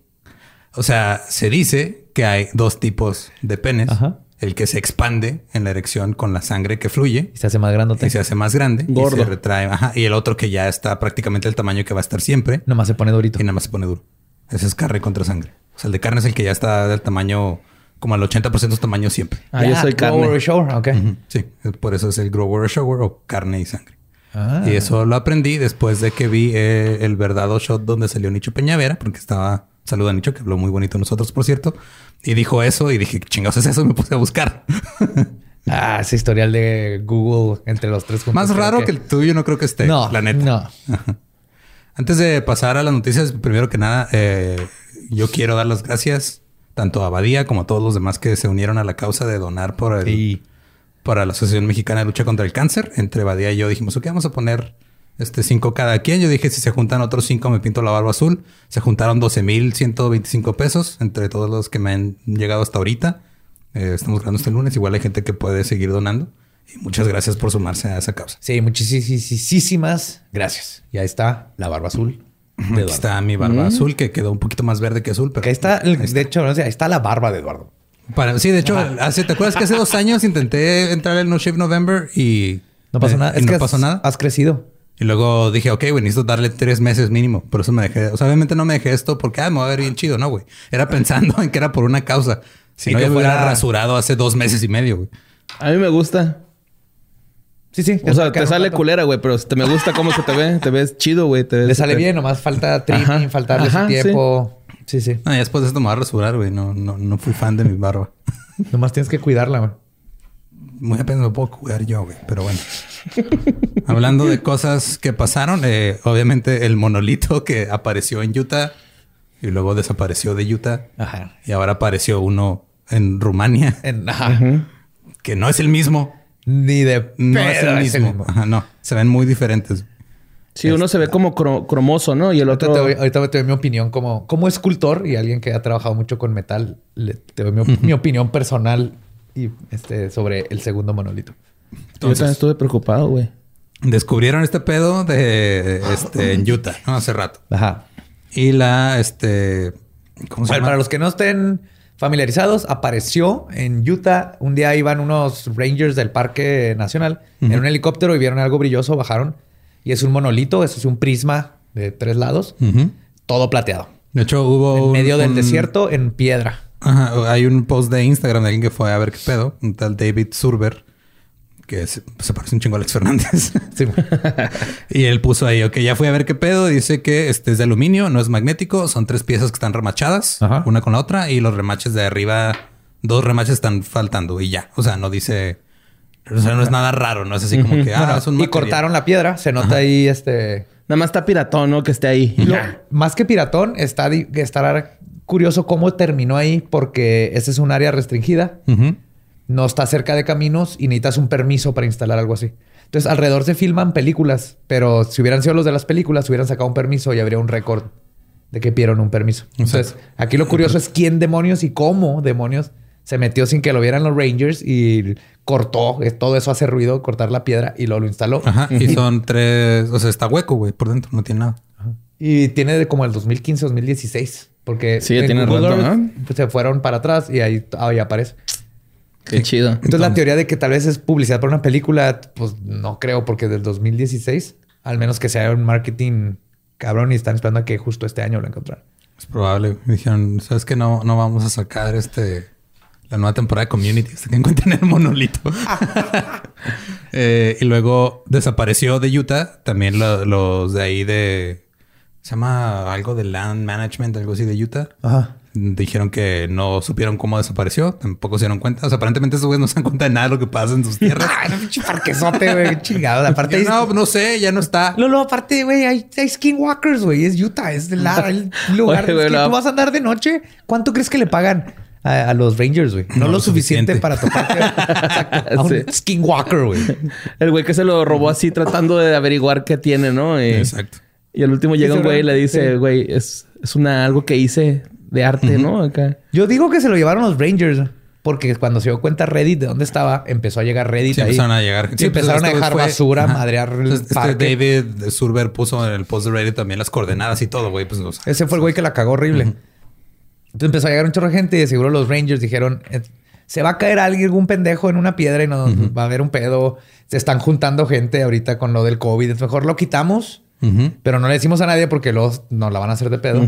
O sea, se dice que hay dos tipos de penes. Ajá. El que se expande en la erección con la sangre que fluye Y se hace más grandote. y se hace más grande Gordo. y se retrae. Ajá. Y el otro que ya está prácticamente el tamaño que va a estar siempre Nomás se pone durito. y nada más se pone duro. Ese es carne contra sangre. O sea, el de carne es el que ya está del tamaño como al 80% de su tamaño siempre. Ah, yo soy carne. Grower Shower, ok. Sí, por eso es el grower shower o carne y sangre. Ah. Y eso lo aprendí después de que vi eh, el verdadero shot donde salió Nicho Peñavera, porque estaba, saluda a Nicho, que habló muy bonito de nosotros, por cierto, y dijo eso y dije, ¿qué chingados es eso? Me puse a buscar. Ah, ese historial de Google entre los tres juntos. Más raro que... el tuyo no creo que esté, No, la neta. No. Antes de pasar a las noticias, primero que nada, eh, yo quiero dar las gracias tanto a Badía como a todos los demás que se unieron a la causa de donar por el, Sí. para la Asociación Mexicana de Lucha contra el Cáncer. Entre Badía y yo dijimos, ok, vamos a poner este cinco cada quien. Yo dije, si se juntan otros cinco, me pinto la barba azul. Se juntaron 12,125 pesos entre todos los que me han llegado hasta ahorita. Eh, estamos grabando este lunes. Igual hay gente que puede seguir donando. Y muchas gracias por sumarse a esa causa. Sí, muchísimas gracias. Y ahí está la barba azul. De Aquí Eduardo. está mi barba azul, que quedó un poquito más verde que azul. Pero ahí está, el- de hecho, no sé, ahí está la barba de Eduardo. Para- sí, de hecho, hace, ¿te acuerdas que hace dos años intenté entrar en No Shave November y No pasó nada. Es no que pasó has, nada. Has crecido. Y luego dije, ok, güey, necesito darle tres meses mínimo. Por eso me dejé. O sea, obviamente no me dejé esto porque ah, me va a ver bien chido, no, güey. Era pensando en que era por una causa. Si Y no, que yo me hubiera fuera- rasurado hace dos meses y medio, güey. A mí me gusta. Sí, sí. O sea, te sale culera, güey, pero te me gusta cómo se te ve. Te ves chido, güey. te ves- Le sale te- bien, nomás falta trimming, Ajá. faltarle Ajá, su tiempo. Sí, sí. Ah, y después de esto me voy a rasurar, güey. No, no, no fui fan de mi barba. Nomás tienes que cuidarla, güey. Muy apenas me puedo cuidar yo, güey. Pero bueno. Hablando de cosas que pasaron, eh, obviamente el monolito que apareció en Utah y luego desapareció de Utah Ajá. y ahora apareció uno en Rumania En- ajá. que no es el mismo. Ni de No es el mismo. Ajá, no, se ven muy diferentes. Sí, uno se ve como cro- cromoso, ¿no? Y el Ahorita otro... te, doy, ahorita te doy mi opinión como, como escultor y alguien que ha trabajado mucho con metal. le- te doy mi, op- mi opinión personal y este sobre el segundo monolito. Yo también Entonces, estuve preocupado, güey. descubrieron este pedo de este en Utah, ¿no? Hace rato. Ajá. Y la este ¿cómo se llama? para los que no estén familiarizados, apareció en Utah. Un día iban unos rangers del Parque Nacional en un helicóptero y vieron algo brilloso, bajaron. Y es un monolito, eso es un prisma de tres lados, todo plateado. De hecho, hubo En un- medio del un- desierto, en piedra. Ajá, hay un post de Instagram de alguien que fue a ver qué pedo, un tal David Surber, que se, se parece un chingo a Alex Fernández. Sí. y él puso ahí, ok, ya fui a ver qué pedo. Dice que este es de aluminio, no es magnético. Son tres piezas que están remachadas, Ajá. una con la otra, y los remaches de arriba, dos remaches están faltando y ya. O sea, no dice, o sea, no es nada raro, no es así como que, ah, Bueno, es un y cortaron la piedra. Se nota ahí este... Nada más está piratón, ¿no? Que esté ahí. Lo- más que piratón, está, di- estará curioso cómo terminó ahí porque ese es un área restringida. Ujú. No está cerca de caminos y necesitas un permiso para instalar algo así. Entonces, alrededor se filman películas, pero si hubieran sido los de las películas, hubieran sacado un permiso y habría un récord de que pidieron un permiso. Entonces, aquí lo curioso es quién demonios y cómo demonios se metió sin que lo vieran los Rangers y cortó. Todo eso hace ruido, cortar la piedra y luego lo instaló. Ajá. Y son tres, o sea, está hueco, güey, por dentro, no tiene nada. Y tiene de como el 2015, 2016. Porque Sí, ya tiene rato, ¿no? se fueron para atrás y ahí, ahí aparece. Qué chido. Entonces, la teoría de que tal vez es publicidad para una película, pues no creo, porque del 2016, al menos que sea un marketing cabrón y están esperando a que justo este año lo encontraran. Es probable. Me dijeron, ¿sabes que No, no vamos a sacar este la nueva temporada de Community hasta que encuentren el monolito. Eh, y luego desapareció de Utah también lo- los de ahí de... Se llama algo de Land Management, algo así de Utah. Ajá. Dijeron que no supieron cómo desapareció. Tampoco se dieron cuenta. O sea, aparentemente esos güeyes no se dan cuenta de nada de lo que pasa en sus tierras. Ay, no, pinche parquesote, güey. Chingado. Aparte, no, no sé, ya no está. No, no, aparte, güey, hay, hay skinwalkers, güey. Es Utah, es el, la- el lugar. Oye, güey, que tú vas a andar de noche. ¿Cuánto crees que le pagan a, a los Rangers, güey? No, No lo suficiente, suficiente. para toparte a un Sí. skinwalker, güey. El güey que se lo robó así tratando de averiguar qué tiene, ¿no? Y, Exacto. y al último llega un güey y le dice, Sí. güey, es, es una algo que hice de arte, ¿no? Acá. Yo digo que se lo llevaron los Rangers. Porque cuando se dio cuenta Reddit de dónde estaba, empezó a llegar Reddit Sí, ahí. empezaron a llegar. Sí, Sí, pues, empezaron a dejar fue- basura, Ajá. madrear el este parque. David Surber puso en el post de Reddit también las coordenadas y todo, güey. Pues, o sea, Ese fue el güey que la cagó horrible. Entonces empezó a llegar un chorro de gente y de seguro los Rangers dijeron, "Eh, se va a caer alguien, algún pendejo en una piedra y nos va a haber un pedo. Se están juntando gente ahorita con lo del COVID. Es mejor lo quitamos, pero no le decimos a nadie porque luego nos la van a hacer de pedo.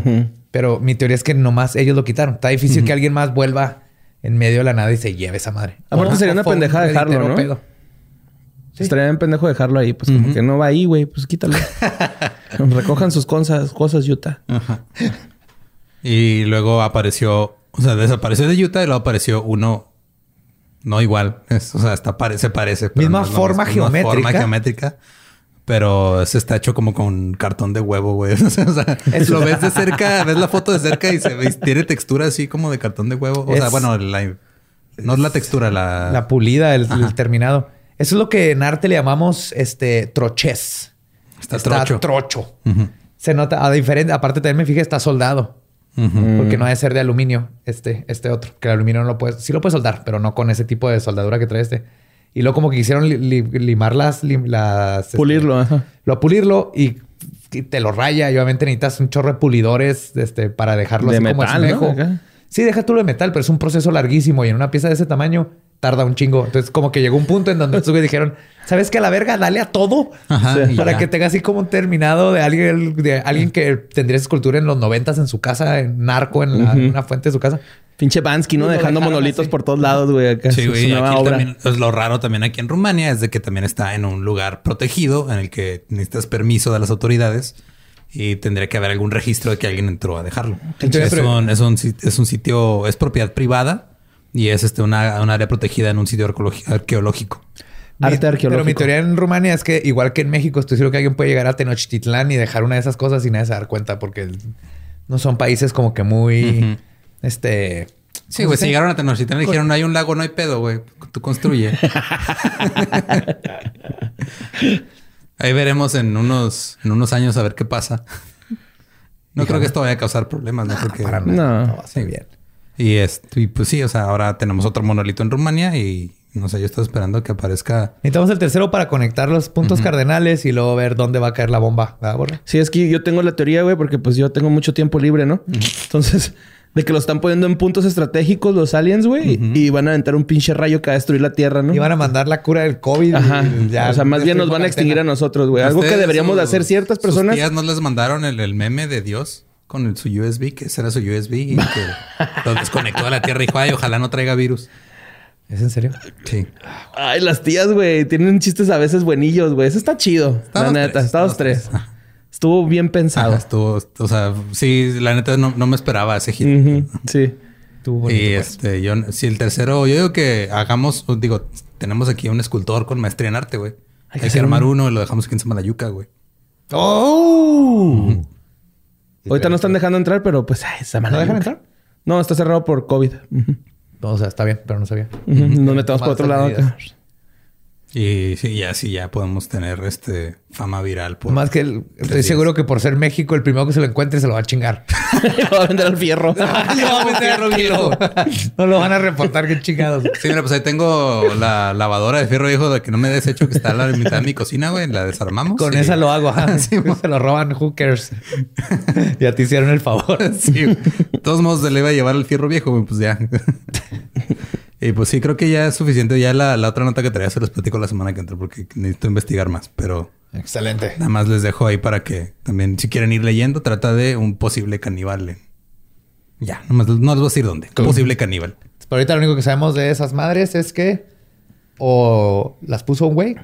Pero mi teoría es que nomás ellos lo quitaron. Está difícil que alguien más vuelva en medio de la nada y se lleve esa madre. Aparte O- sería una pendejada dejarlo, ¿no? pedo. Sí. Estaría bien pendejo dejarlo ahí. Pues como que no va ahí, güey. Pues quítalo. Recojan sus cosas, cosas, Utah. Y luego apareció, o sea, desapareció de Utah y luego apareció uno no igual. Es- o sea, hasta pare- se parece. pero Misma no geométrica. forma geométrica. Pero se está hecho como con cartón de huevo, güey. O sea, o sea, lo ves de cerca, ves la foto de cerca y se ve, tiene textura así como de cartón de huevo. O sea, bueno, la- no es la textura, la... La pulida, el, el terminado. Eso es lo que en arte le llamamos este trochez. Está trocho. trocho. Ujú. Se nota, a diferente, aparte también me fijé, está soldado. Ujú. Porque no debe ser de aluminio este, este otro. Que el aluminio no lo puedes, sí lo puedes soldar, pero no con ese tipo de soldadura que trae este. Y luego como que quisieron li- li- limar las, lim- las este, Pulirlo, ajá. lo pulirlo y, y te lo raya. Y obviamente necesitas un chorro de pulidores este, para dejarlo De así como metal. Acá. Sí, deja tú lo de metal, pero es un proceso larguísimo y en una pieza de ese tamaño tarda un chingo. Entonces, como que llegó un punto en donde estos güeyes dijeron, ¿sabes qué? A la verga, dale a todo. Ajá, Para ya. que tenga así como un terminado de alguien, de alguien que tendría esa escultura en los noventas en su casa, en narco, en, la- en una fuente de su casa. Pinche Bansky, ¿no? Dejando monolitos así. por todos lados, güey. Acá. Sí, Es güey. una nueva Aquí obra. también, pues, lo raro también aquí en Rumania es de que también está en un lugar protegido en el que necesitas permiso de las autoridades y tendría que haber algún registro de que alguien entró a dejarlo. Entonces, es, un, es, un, es un sitio, es propiedad privada y es este una, un área protegida en un sitio arqueológico. Arte Mi- arqueológico. Pero mi teoría en Rumania es que, igual que en México, estoy seguro que alguien puede llegar a Tenochtitlán y dejar una de esas cosas sin nadie se dar cuenta, porque no son países como que muy. Este. Sí, ¿cómo güey, se llegaron a Tenochtitlan y dijeron, hay un lago, no hay pedo, güey. Tú construye. Ahí veremos en unos, en unos años a ver qué pasa. No creo que esto vaya a causar problemas, ¿no? Porque... Para nada. No. No, va a ser bien. Y, este, y pues sí, o sea, ahora tenemos otro monolito en Rumania y no sé, yo estoy esperando que aparezca. Necesitamos el tercero para conectar los puntos cardenales y luego ver dónde va a caer la bomba. ¿Verdad, Borre? Sí, es que yo tengo la teoría, güey, porque pues yo tengo mucho tiempo libre, ¿no? Entonces, de que lo están poniendo en puntos estratégicos los aliens, güey, y van a aventar un pinche rayo que va a destruir la Tierra, ¿no? Y van a mandar la cura del COVID. Ajá. y ya o sea, más bien nos van a extinguir a nosotros, güey. Algo que deberíamos de sus- hacer ciertas sus personas. tías no les mandaron el, el meme de Dios con el- su USB, que ese era su USB y que lo desconectó de la Tierra y dijo, ay, ojalá no traiga virus. ¿Es en serio? Sí. Ay, las tías, güey, tienen chistes a veces buenillos, güey. Eso está chido. Estamos la neta, tres, Estados estamos tres. tres. Estuvo bien pensado. Ajá, estuvo, o sea, sí, la neta no, no me esperaba ese hit. Sí. Estuvo bonito, Y pues. este, yo, si el tercero, yo digo que hagamos, digo, tenemos aquí un escultor con maestría en arte, güey. Hay Hay, que armar uno y lo dejamos aquí en Samalayuca, güey. ¡Oh! Ahorita no están dejando entrar, pero pues, ay, esa ¿No mala dejan yuca. entrar? No, está cerrado por COVID. O sea, está bien, pero no sabía. Nos metemos por otro lado acá. Y sí, ya sí, ya podemos tener este fama viral. Por Más que estoy seguro que por ser México, el primero que se lo encuentre se lo va a chingar. lo va a vender al fierro. le va a vender al fierro. no lo van a reportar, qué chingados. Sí, mira, pues ahí tengo la lavadora de fierro viejo de que no me hecho que está a la mitad de mi cocina, güey. La desarmamos. Con esa lo hago. se lo roban hookers. ya te hicieron el favor. sí. De todos modos, se le iba a llevar el fierro viejo, güey. Pues ya. Y pues sí, creo que ya es suficiente. Ya la, otra nota que traía se los platico la semana que entra porque necesito investigar más. Pero excelente. Nada más les dejo ahí para que también, si quieren ir leyendo, trata de un posible caníbal. Ya, nomás no les voy a decir dónde. Posible caníbal. Pero ahorita lo único que sabemos de esas madres es que o las puso un güey.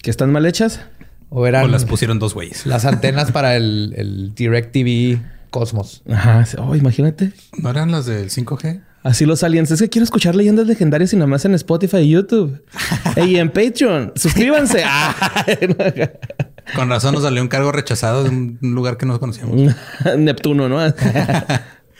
Que están mal hechas. O eran. O las pusieron dos güeyes. Las antenas para el, el DirecTV Cosmos. Ajá. Oh, imagínate. ¿No eran las del 5G? Así los aliens. Es que quiero escuchar leyendas legendarias y nada más en Spotify y YouTube. y en Patreon. Suscríbanse. Con razón nos salió un cargo rechazado de un lugar que no conocíamos. Neptuno, ¿no?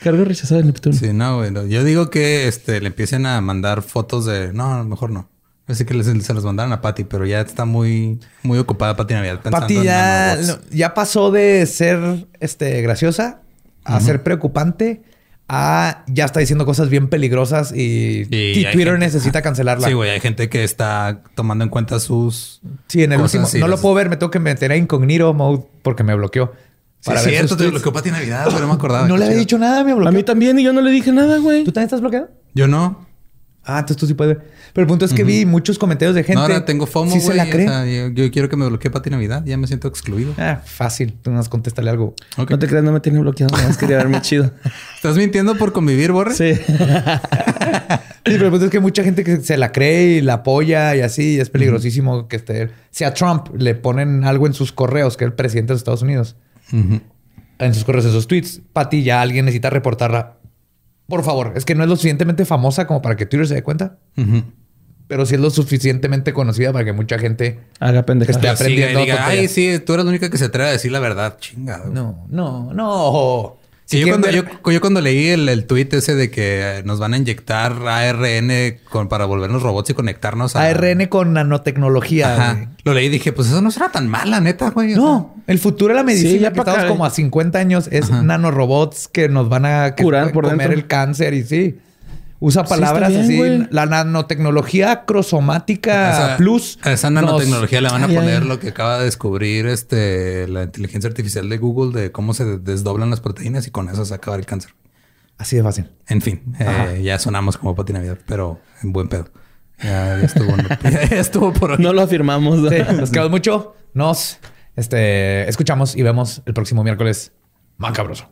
cargo rechazado de Neptuno. Sí, no, bueno. Yo digo que este, le empiecen a mandar fotos de... No, mejor no. Así que les, se los mandaron a Patty, pero ya está muy, muy ocupada Patty Navidad. Patty ya, ya pasó de ser este, graciosa a ser preocupante Ah, ya está diciendo cosas bien peligrosas y, Twitter necesita cancelarla. Sí, güey, hay gente que está tomando en cuenta sus. Sí, en el último. No lo puedo ver, me tengo que meter a incognito mode porque me bloqueó. Para sí, cierto, te bloqueó para Navidad, pero no me acordaba. No le había dicho nada, me bloqueó. A mí también y yo no le dije nada, güey. ¿Tú también estás bloqueado? Yo no. Ah, entonces tú sí puedes. Pero el punto es que vi muchos comentarios de gente. No, ahora tengo FOMO, sí se la cree. yo, quiero que me bloquee Pati Navidad. Ya me siento excluido. Ah, fácil. Tú nos contéstale algo. No te creas, no me tiene bloqueado. Nada más quería verme chido. ¿Estás mintiendo por convivir, Borre? Sí. sí, pero el punto es que mucha gente que se la cree y la apoya y así. es peligrosísimo que esté... Si a Trump le ponen algo en sus correos, que es el presidente de Estados Unidos, en sus correos, esos tweets, Pati ya alguien necesita reportarla por favor, es que no es lo suficientemente famosa como para que Twitter se dé cuenta. Pero sí es lo suficientemente conocida para que mucha gente haga pendejadas. Esté aprendiendo. Y diga, ay, sí, tú eres la única que se atreve a decir la verdad. Chingado. No, no, no. Sí, yo, cuando, yo, cuando, leí el, el tweet ese de que nos van a inyectar ARN con, para volvernos robots y conectarnos a... ARN con nanotecnología. Lo leí y dije, pues eso no será tan mala, neta, güey. No, el futuro de la medicina, que estamos como a 50 años, es nanorobots que nos van a curar por comer el cáncer y sí. Usa palabras así. La nanotecnología crosomática plus. A esa nanotecnología le van a poner lo que acaba de descubrir este la inteligencia artificial de Google de cómo se desdoblan las proteínas y con eso se acaba el cáncer. Así de fácil. En fin, eh, ya sonamos como Pati Navidad, pero en buen pedo. Ya, estuvo, ya, estuvo por hoy. No lo afirmamos. nos quedamos mucho. Nos este, escuchamos y vemos el próximo miércoles. Macabroso.